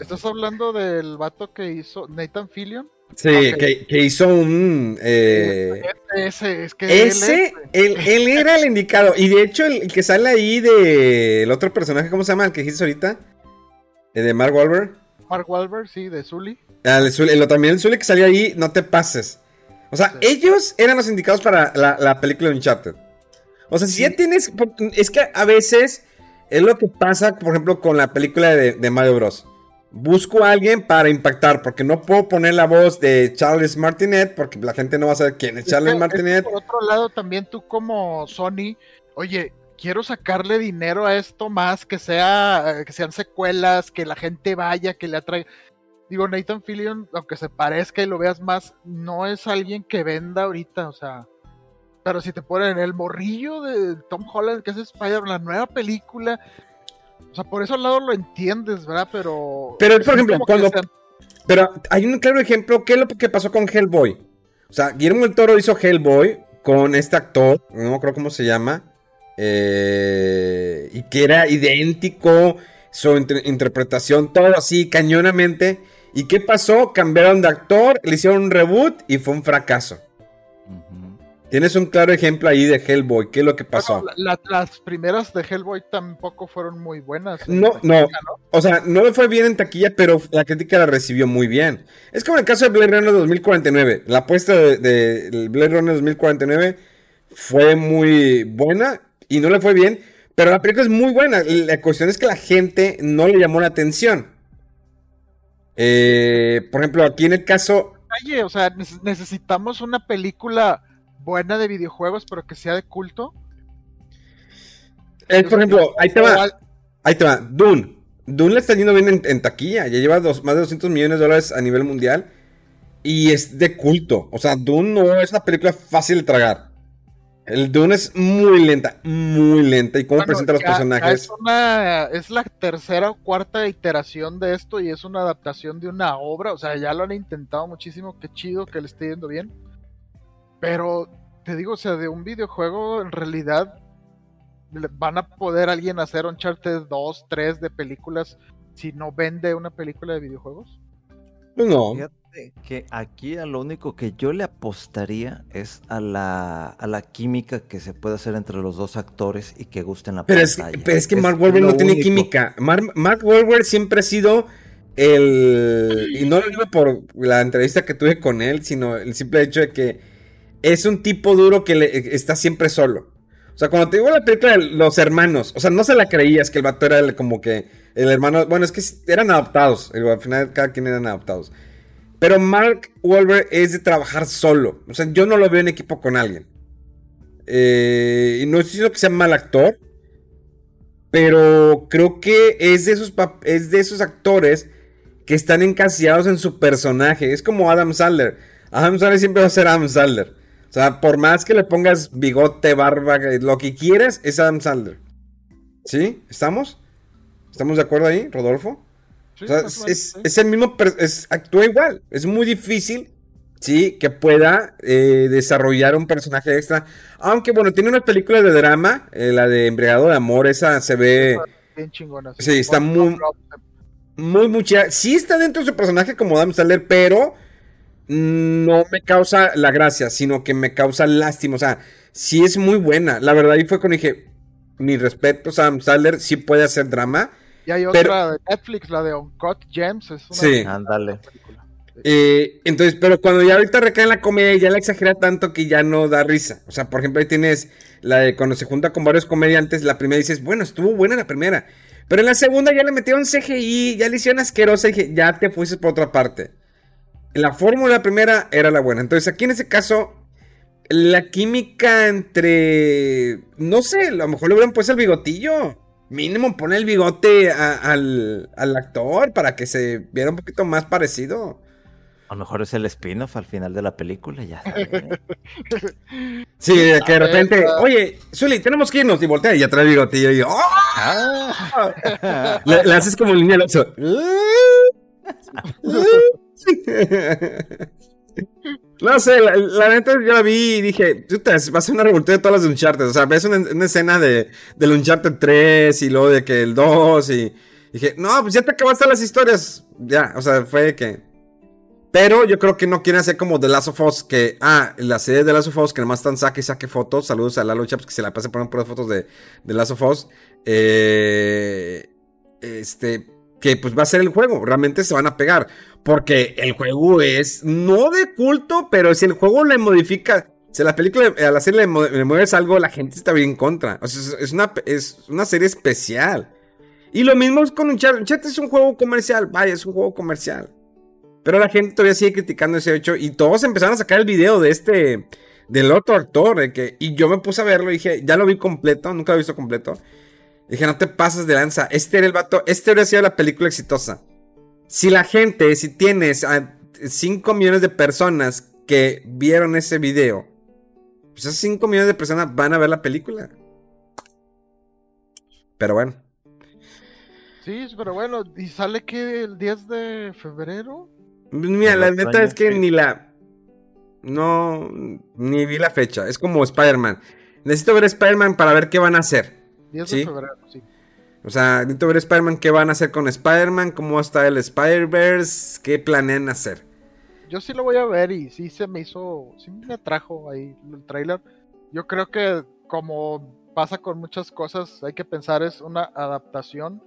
B: ¿Estás hablando del vato que hizo Nathan Fillion?
A: Sí,
B: Ok.
A: que, que hizo un. eh,
B: Ese, es que él es,
A: ese, él, él era el indicado. Y de hecho, el, el que sale ahí del otro personaje, ¿cómo se llama? El que dijiste ahorita. Eh, de Mark Wahlberg.
B: Mark Wahlberg, sí, de Zully.
A: Ah, El, Zul- el- también el Zully que salió ahí, no te pases. O sea,
B: Sí.
A: ellos eran los indicados para la, la película de Uncharted. O sea, si ya tienes. Es que a veces es lo que pasa, por ejemplo, con la película de, de Mario Bros. Busco a alguien para impactar, porque no puedo poner la voz de Charles Martinet, porque la gente no va a saber quién es
B: Es
A: Charles
B: es que
A: Martinet.
B: por otro lado, también tú como Sony, oye, quiero sacarle dinero a esto más, que sea, que sean secuelas, que la gente vaya, que le atraiga. Digo, Nathan Fillion, aunque se parezca y lo veas más, no es alguien que venda ahorita, o sea. Pero si te ponen el morrillo de Tom Holland, que es Spider-Man, la nueva película. O sea, por eso al lado lo entiendes, ¿verdad? Pero.
A: Pero, por ejemplo, cuando-
B: sean-
A: Pero hay un claro ejemplo, ¿qué es lo que pasó con Hellboy? O sea, Guillermo del Toro hizo Hellboy con este actor, no me acuerdo cómo se llama, eh, y que era idéntico, su inter- interpretación, todo así, cañonamente. ¿Y qué pasó? Cambiaron de actor, le hicieron un reboot y fue un fracaso.
C: ujú.
A: Tienes un claro ejemplo ahí de Hellboy, ¿qué es lo que pasó?
B: Bueno, la- la- las primeras de Hellboy tampoco fueron muy buenas.
A: No, no. O sea, no le fue bien en taquilla, pero la crítica la recibió muy bien. Es como el caso de Blade Runner 2049. La apuesta de, de- Blade Runner 2049 fue muy buena y no le fue bien, pero la película es muy buena. La cuestión es que la gente no le llamó la atención. Eh, por ejemplo, aquí en el caso,
B: Oye, o sea, neces- necesitamos una película buena de videojuegos, pero que sea de culto.
A: eh, por ejemplo, ahí te va. Ahí te va, Dune. Dune le está yendo bien en, en taquilla. Ya lleva dos- más de 200 millones de dólares a nivel mundial. Y es de culto. O sea, Dune no es una película fácil de tragar. El Dune es muy lenta, muy lenta. Y cómo
B: bueno,
A: presenta los
B: ya- ya
A: personajes.
B: Es, una, es la tercera o cuarta iteración de esto y es una adaptación de una obra. O sea, ya lo han intentado muchísimo. Qué chido que le esté yendo bien. Pero te digo, o sea, de un videojuego en realidad le- van a poder alguien hacer Uncharted 2, 3 de películas si no vende una película de videojuegos?
A: No.
C: Fíjate que aquí a lo único que yo le apostaría es a la, a la química que se puede hacer entre los dos actores y que gusten la
A: Pero es, pero es que Mark Wahlberg no tiene química. Mar- Mark Wahlberg siempre ha sido el... Y no lo digo por la entrevista que tuve con él, sino el simple hecho de que es un tipo duro que le- está siempre solo. O sea, cuando te digo la película de Los Hermanos, o sea, no se la creías que el vato era como que el hermano... Bueno, es que eran adoptados. digo, Al final cada quien eran adoptados. Pero Mark Wahlberg es de trabajar solo. O sea, yo no lo veo en equipo con alguien. Eh, y no estoy diciendo que sea mal actor. Pero creo que es de esos, es de esos actores que están encasillados en su personaje. Es como Adam Sandler. Adam Sandler siempre va a ser Adam Sandler. O sea, por más que le pongas bigote, barba, lo que quieras, es Adam Sandler. ¿Sí? ¿Estamos? ¿Estamos de acuerdo ahí, Rodolfo?
B: Sí,
A: O sea, es, el mismo, es, actúa igual. Es muy difícil, sí, que pueda eh, desarrollar un personaje extra. Aunque bueno, tiene una película de drama, eh, la de Embriagado de Amor, esa se ve
B: Bien chingona.
A: Sí, está muy- muy, muy chida. Sí está dentro de su personaje como Adam Sandler, pero no me causa la gracia, sino que me causa lástima. O sea, sí es muy buena. La verdad, ahí fue cuando dije, mi respeto, Adam Sandler sí puede hacer drama.
B: Y hay
A: Pero-
B: otra de Netflix, la de Uncut Gems. Es una
A: Sí.
C: Ándale.
B: película.
A: Eh, entonces, pero cuando ya ahorita recae en la comedia, ya la exagera tanto que ya no da risa. O sea, por ejemplo, ahí tienes la de cuando se junta con varios comediantes, la primera dices, bueno, estuvo buena la primera. Pero en la segunda ya le metieron CGI, ya le hicieron asquerosa y dije, ya te fuiste por otra parte. La fórmula primera era la buena. Entonces, aquí en ese caso, la química entre. No sé, a lo mejor le hubieran puesto el bigotillo. Mínimo pone el bigote a- al, al actor para que se viera un poquito más parecido.
C: A lo mejor es el spin-off al final de la película, ya sabes.
A: Sí, de que de repente, oye, Zully, tenemos que irnos y voltea y ya trae el bigotillo y yo, ¡oh! le, le haces como el niño. No sé, la, neta yo la vi y dije, "Chuta, va a ser una revoltura de todas las de Uncharted. O sea, ves una, escena de, del Uncharted 3 y luego de que el 2 y dije, no, pues ya te acabaste las historias. Ya, o sea, fue que... Pero yo creo que no quieren hacer como The Last of Us, que, ah, la serie de The Last of Us, que nomás están saque y saque fotos. Saludos a Lalo Chaps, que se la pasa poniendo puras fotos de The Last of Us. Eh, este, que pues va a ser el juego. Realmente se van a pegar. Porque el juego es, no de culto, pero si el juego le modifica, si la película, a la serie le, mueves algo, la gente está bien en contra. O sea, es, es una, es una serie especial. Y lo mismo es con Uncharted. Uncharted es un juego comercial, vaya, es un juego comercial. Pero la gente todavía sigue criticando ese hecho. Y todos empezaron a sacar el video de este. Del otro actor. de que, y yo me puse a verlo y dije, ya lo vi completo. Nunca lo he visto completo. Dije, no te pases de lanza. Este era el vato. Este habría sido la película exitosa. Si la gente, si tienes a 5 millones de personas que vieron ese video. Pues esas 5 millones de personas van a ver la película. Pero bueno.
B: Sí, pero bueno, ¿y sale que el 10 de febrero?
A: Mira,
C: El
A: la neta es que ni la. No. Ni vi la fecha. Es como Spider-Man. Necesito ver Spider-Man para ver qué van a hacer.
B: 10
A: Sí.
B: de febrero, sí.
A: O sea, necesito ver Spider-Man qué van a hacer con Spider-Man, cómo está el Spider-Verse, qué planean hacer.
B: Yo sí lo voy a ver y sí se me hizo, sí me atrajo ahí el trailer. Yo creo que como pasa con muchas cosas, hay que pensar es una adaptación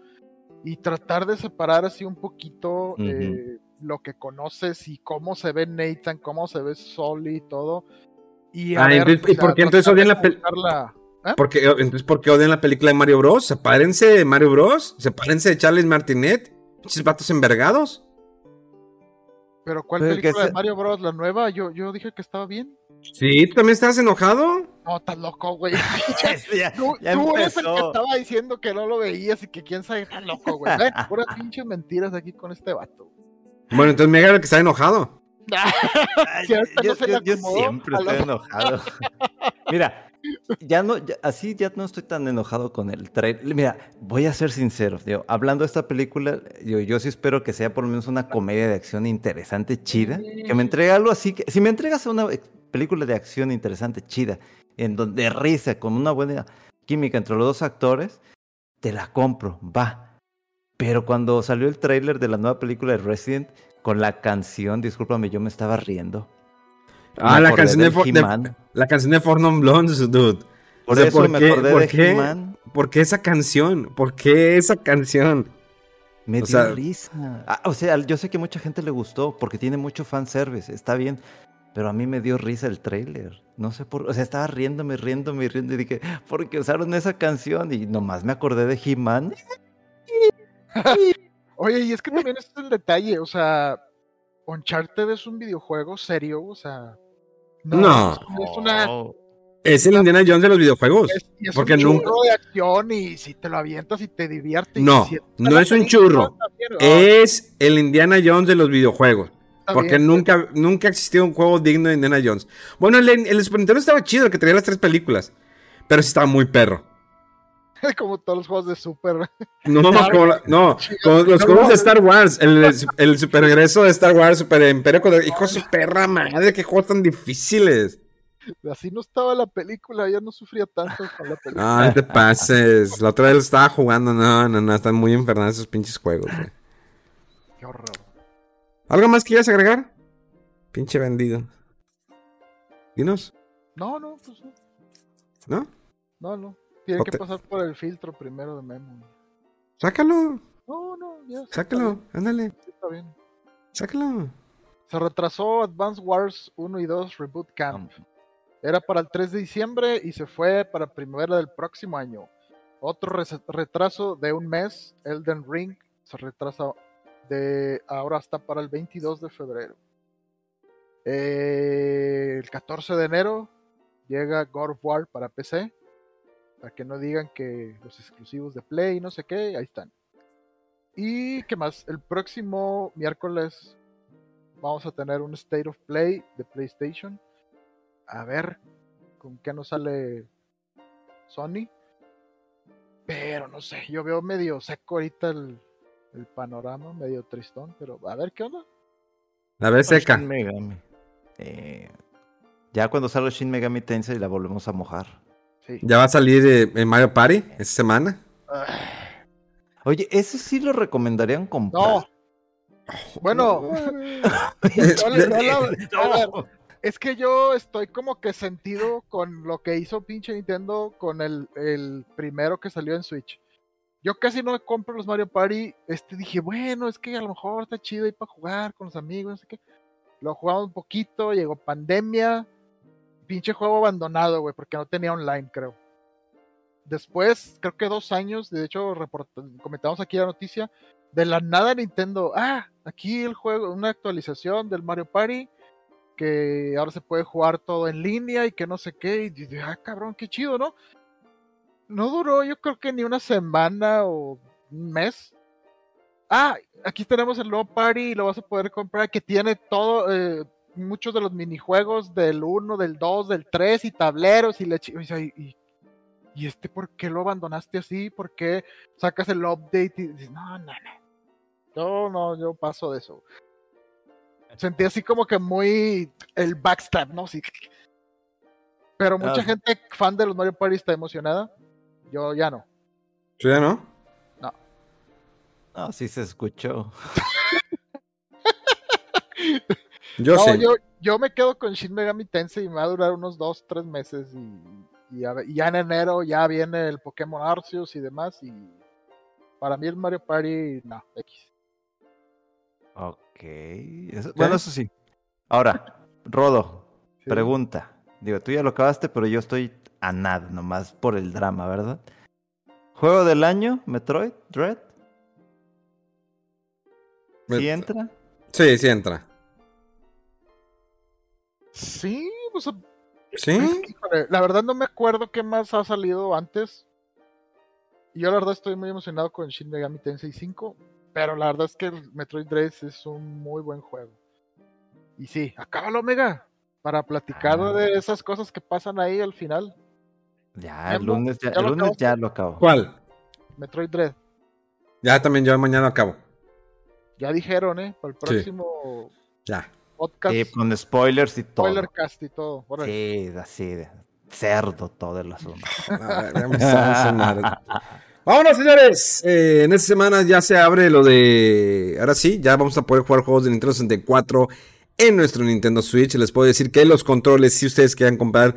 B: y tratar de separar así un poquito
C: Ujú.
B: eh, lo que conoces y cómo se ve Nathan, cómo se ve Sully y todo. Y a
A: Ah,
B: ver,
A: entonces,
B: o
A: ¿y por
B: sea,
A: qué entonces odian la pel-
B: ¿Eh?
A: Porque, entonces, ¿por qué odian la película de Mario Bros? Sepárense de Mario Bros. Sepárense de Charles Martinet. Pinches vatos envergados.
B: Pero ¿cuál
C: Pero
B: película de Mario Bros? La nueva, yo, yo dije que estaba bien.
A: Sí, ¿tú también estás enojado?
B: No, estás loco, güey.
C: ya,
B: Tú,
C: ya
B: tú eres el que estaba diciendo que no lo veías y que quién sabe, está loco, güey. Ven, puras pinches mentiras aquí con este vato.
A: Bueno, entonces me haga el que está enojado.
C: Ay,
B: Si
C: yo,
B: no
C: yo- siempre estoy enojado. Mira, ya no, ya- así ya no estoy tan enojado con el trailer. Mira, voy a ser sincero, digo, hablando de esta película, yo, yo sí espero que sea por lo menos una comedia de acción interesante, chida, que me entregue algo así, que si me entregas una película de acción interesante, chida, en donde risa, con una buena, química entre los dos actores, te la compro, va. Pero cuando salió el tráiler de la nueva película de Resident, con la canción, discúlpame, yo me estaba riendo.
A: Ah, la
C: acordé
A: canción de, de- la canción de For Non Blondes, dude.
C: Por
A: O sea,
C: eso me acordé
A: por
C: de
A: qué-. ¿Por qué esa canción? ¿Por qué esa canción?
C: Me
A: O
C: dio
A: sea-
C: risa. Ah, o sea, yo sé que mucha gente le gustó porque tiene mucho fanservice, está bien. Pero a mí me dio risa el tráiler. No sé por... O sea, estaba riéndome, riéndome, riendo y dije, ¿por qué usaron esa canción? Y nomás me acordé de He-Man.
B: Oye, y es que también ese es el detalle, o sea, Uncharted es un videojuego serio, o sea.
A: No.
B: Es una.
A: Es el Indiana Jones de los videojuegos.
B: Es, es
A: Porque
B: un
A: nunca-
B: churro de acción y si te lo avientas y te divierte. y
A: No,
B: si
A: no es un churro.
B: también,
A: Es el Indiana Jones de los videojuegos. Porque
B: bien,
A: nunca, nunca existió un juego digno de Indiana Jones. Bueno, el, el Super Nintendo estaba chido, el que tenía las tres películas. Pero sí estaba muy perro.
B: Como todos los juegos de Super.
A: No, como la- no, como los juegos de Star Wars, el, el, super regreso de Star Wars, Super Imperio, con hijo de su perra madre, qué juegos tan difíciles.
B: Así no estaba la película, yo no sufría tanto con la película.
A: Ay, te pases. La otra vez lo estaba jugando, no, no, no, están muy infernales esos pinches juegos, güey.
B: Qué horror.
A: ¿Algo más que quieras agregar? Pinche vendido. Dinos,
B: No, no, pues no.
A: ¿no?
B: No, no. Tiene que
A: te-
B: pasar por el filtro primero de Memo.
A: Sácalo,
B: No, no, ya.
A: sácalo, ándale,
B: Está bien, sí, está bien.
A: sácalo.
B: Se retrasó Advance Wars 1 y 2 Reboot Camp. Era para el 3 de diciembre y se fue para primavera del próximo año. Otro retraso de un mes, Elden Ring, se retrasa de ahora hasta para el 22 de febrero. Eh, el 14 de enero llega God of War para PC. Para que no digan que los exclusivos de Play, no sé qué, ahí están. Y qué más, el próximo miércoles vamos a tener un State of Play de PlayStation. A ver con qué nos sale Sony. Pero no sé, yo veo medio seco ahorita el, el panorama, medio tristón, pero a ver qué onda.
A: La vez seca.
C: Shin Megami. Eh, ya cuando salga Shin Megami Tensei la volvemos a mojar.
B: Sí.
A: Ya va a salir eh, en Mario Party esta semana.
B: Ah,
C: Oye, ¿ese sí lo recomendarían comprar?
B: no. Bueno, es que yo estoy como que sentido con lo que hizo pinche Nintendo con el, el primero que salió en Switch. Yo casi no compro los Mario Party. Este dije, bueno, es que a lo mejor está chido ahí para jugar con los amigos, no sé qué. Lo jugamos un poquito, llegó pandemia. Pinche juego abandonado, güey, porque no tenía online, creo. Después, creo que dos años, de hecho, comentamos aquí la noticia, de la nada Nintendo, ah, aquí el juego, una actualización del Mario Party, que ahora se puede jugar todo en línea y que no sé qué, y dije, ah, cabrón, qué chido, ¿no? No duró, yo creo que ni una semana o un mes. Ah, aquí tenemos el nuevo Party y lo vas a poder comprar, que tiene todo, eh, muchos de los minijuegos del 1, del 2, del 3 y tableros y le y, y- y este, ¿por qué lo abandonaste así? ¿Por qué sacas el update y dices, no, no, no. Yo no, yo paso de eso. Sentí así como que muy el backstab, ¿no? Sí. Pero mucha
C: Ah.
B: gente fan de los Mario Party está emocionada. Yo ya no.
A: ¿Tú ya no?
C: No, sí se escuchó.
A: Yo
B: no,
A: sí.
B: yo, yo me quedo con Shin Megami Tensei y me va a durar unos 2, 3 meses y, y a ver- y ya en enero ya viene el Pokémon Arceus y demás y para mí el Mario Party, no, X.
C: Ok. eso- bueno, eso sí. Ahora, Rodo,
B: Sí.
C: pregunta. Digo, tú ya lo acabaste, pero yo estoy a nada, nomás por el drama, ¿verdad? ¿Juego del año? ¿Metroid? ¿Dread? ¿Sí
A: Met-
C: entra?
A: Sí, sí entra.
B: Sí, o sea,
A: ¿Sí?
B: Es que, híjole, la verdad no me acuerdo qué más ha salido antes. Y yo la verdad estoy muy emocionado con Shin Megami Tensei 5. Pero la verdad es que el Metroid Dread es un muy buen juego. Y sí, acábalo, Omega. Para platicar
C: Ah.
B: de esas cosas que pasan ahí al final.
C: Ya, el lunes ya,
B: ¿ya
C: el
B: lo
C: lunes ya lo acabo.
A: ¿Cuál?
B: Metroid Dread.
A: Ya también yo mañana acabo.
B: Ya dijeron, ¿eh? Para el
A: Sí.
B: próximo
A: Ya.
B: Podcast.
C: Sí, con spoilers y todo.
B: spoiler cast y todo. Órale.
C: Sí, así de. cerdo todo el asunto.
A: Vámonos, señores. Eh, en esta semana ya se abre lo de. Ahora sí, ya vamos a poder jugar juegos de Nintendo 64 en nuestro Nintendo Switch. Les puedo decir que los controles, si ustedes quieran comprar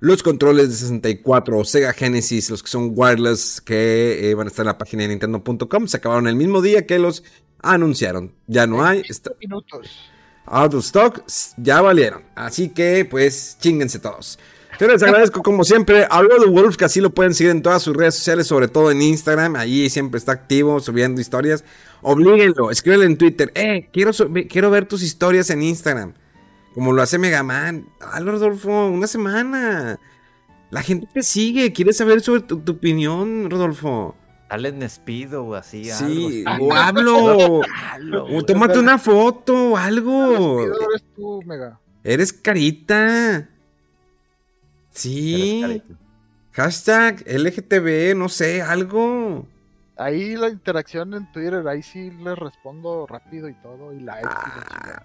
A: los controles de 64 o Sega Genesis, los que son wireless, que eh, van a estar en la página de Nintendo.com, se acabaron el mismo día que los anunciaron. Ya no hay. Está...
B: minutos.
A: Out of stock, ya valieron. Así que, pues, chinguense todos. Yo les agradezco como siempre a de Wolf, que así lo pueden seguir en todas sus redes sociales, sobre todo en Instagram. Allí siempre está activo, subiendo historias. Oblíguenlo, escríbele en Twitter. Eh, quiero, quiero ver tus historias en Instagram. Como lo hace Megaman. Ah, Rodolfo, una semana. La gente te sigue, quiere saber tu, opinión, Rodolfo.
C: Dale en despido o así.
A: Sí, o hablo. o tómate una foto o algo.
B: eres tú, Mega.
A: Eres carita. Sí. Hashtag LGTB, no sé, algo.
B: Ahí la interacción en Twitter, ahí sí les respondo rápido y todo, y likes ah,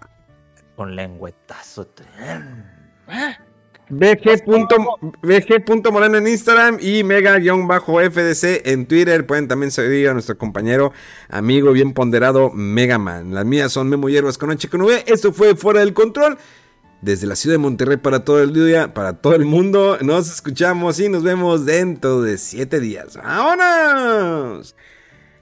C: Con lengüetazo.
A: BG.moreno en Instagram y mega-fdc en Twitter. Pueden también seguir a nuestro compañero, amigo bien ponderado, Megaman. Las mías son Memo Hierbas con H con V. Esto fue Fuera del Control desde la ciudad de Monterrey para todo el día, para todo el mundo. Nos escuchamos y nos vemos dentro de siete días. ¡Vámonos!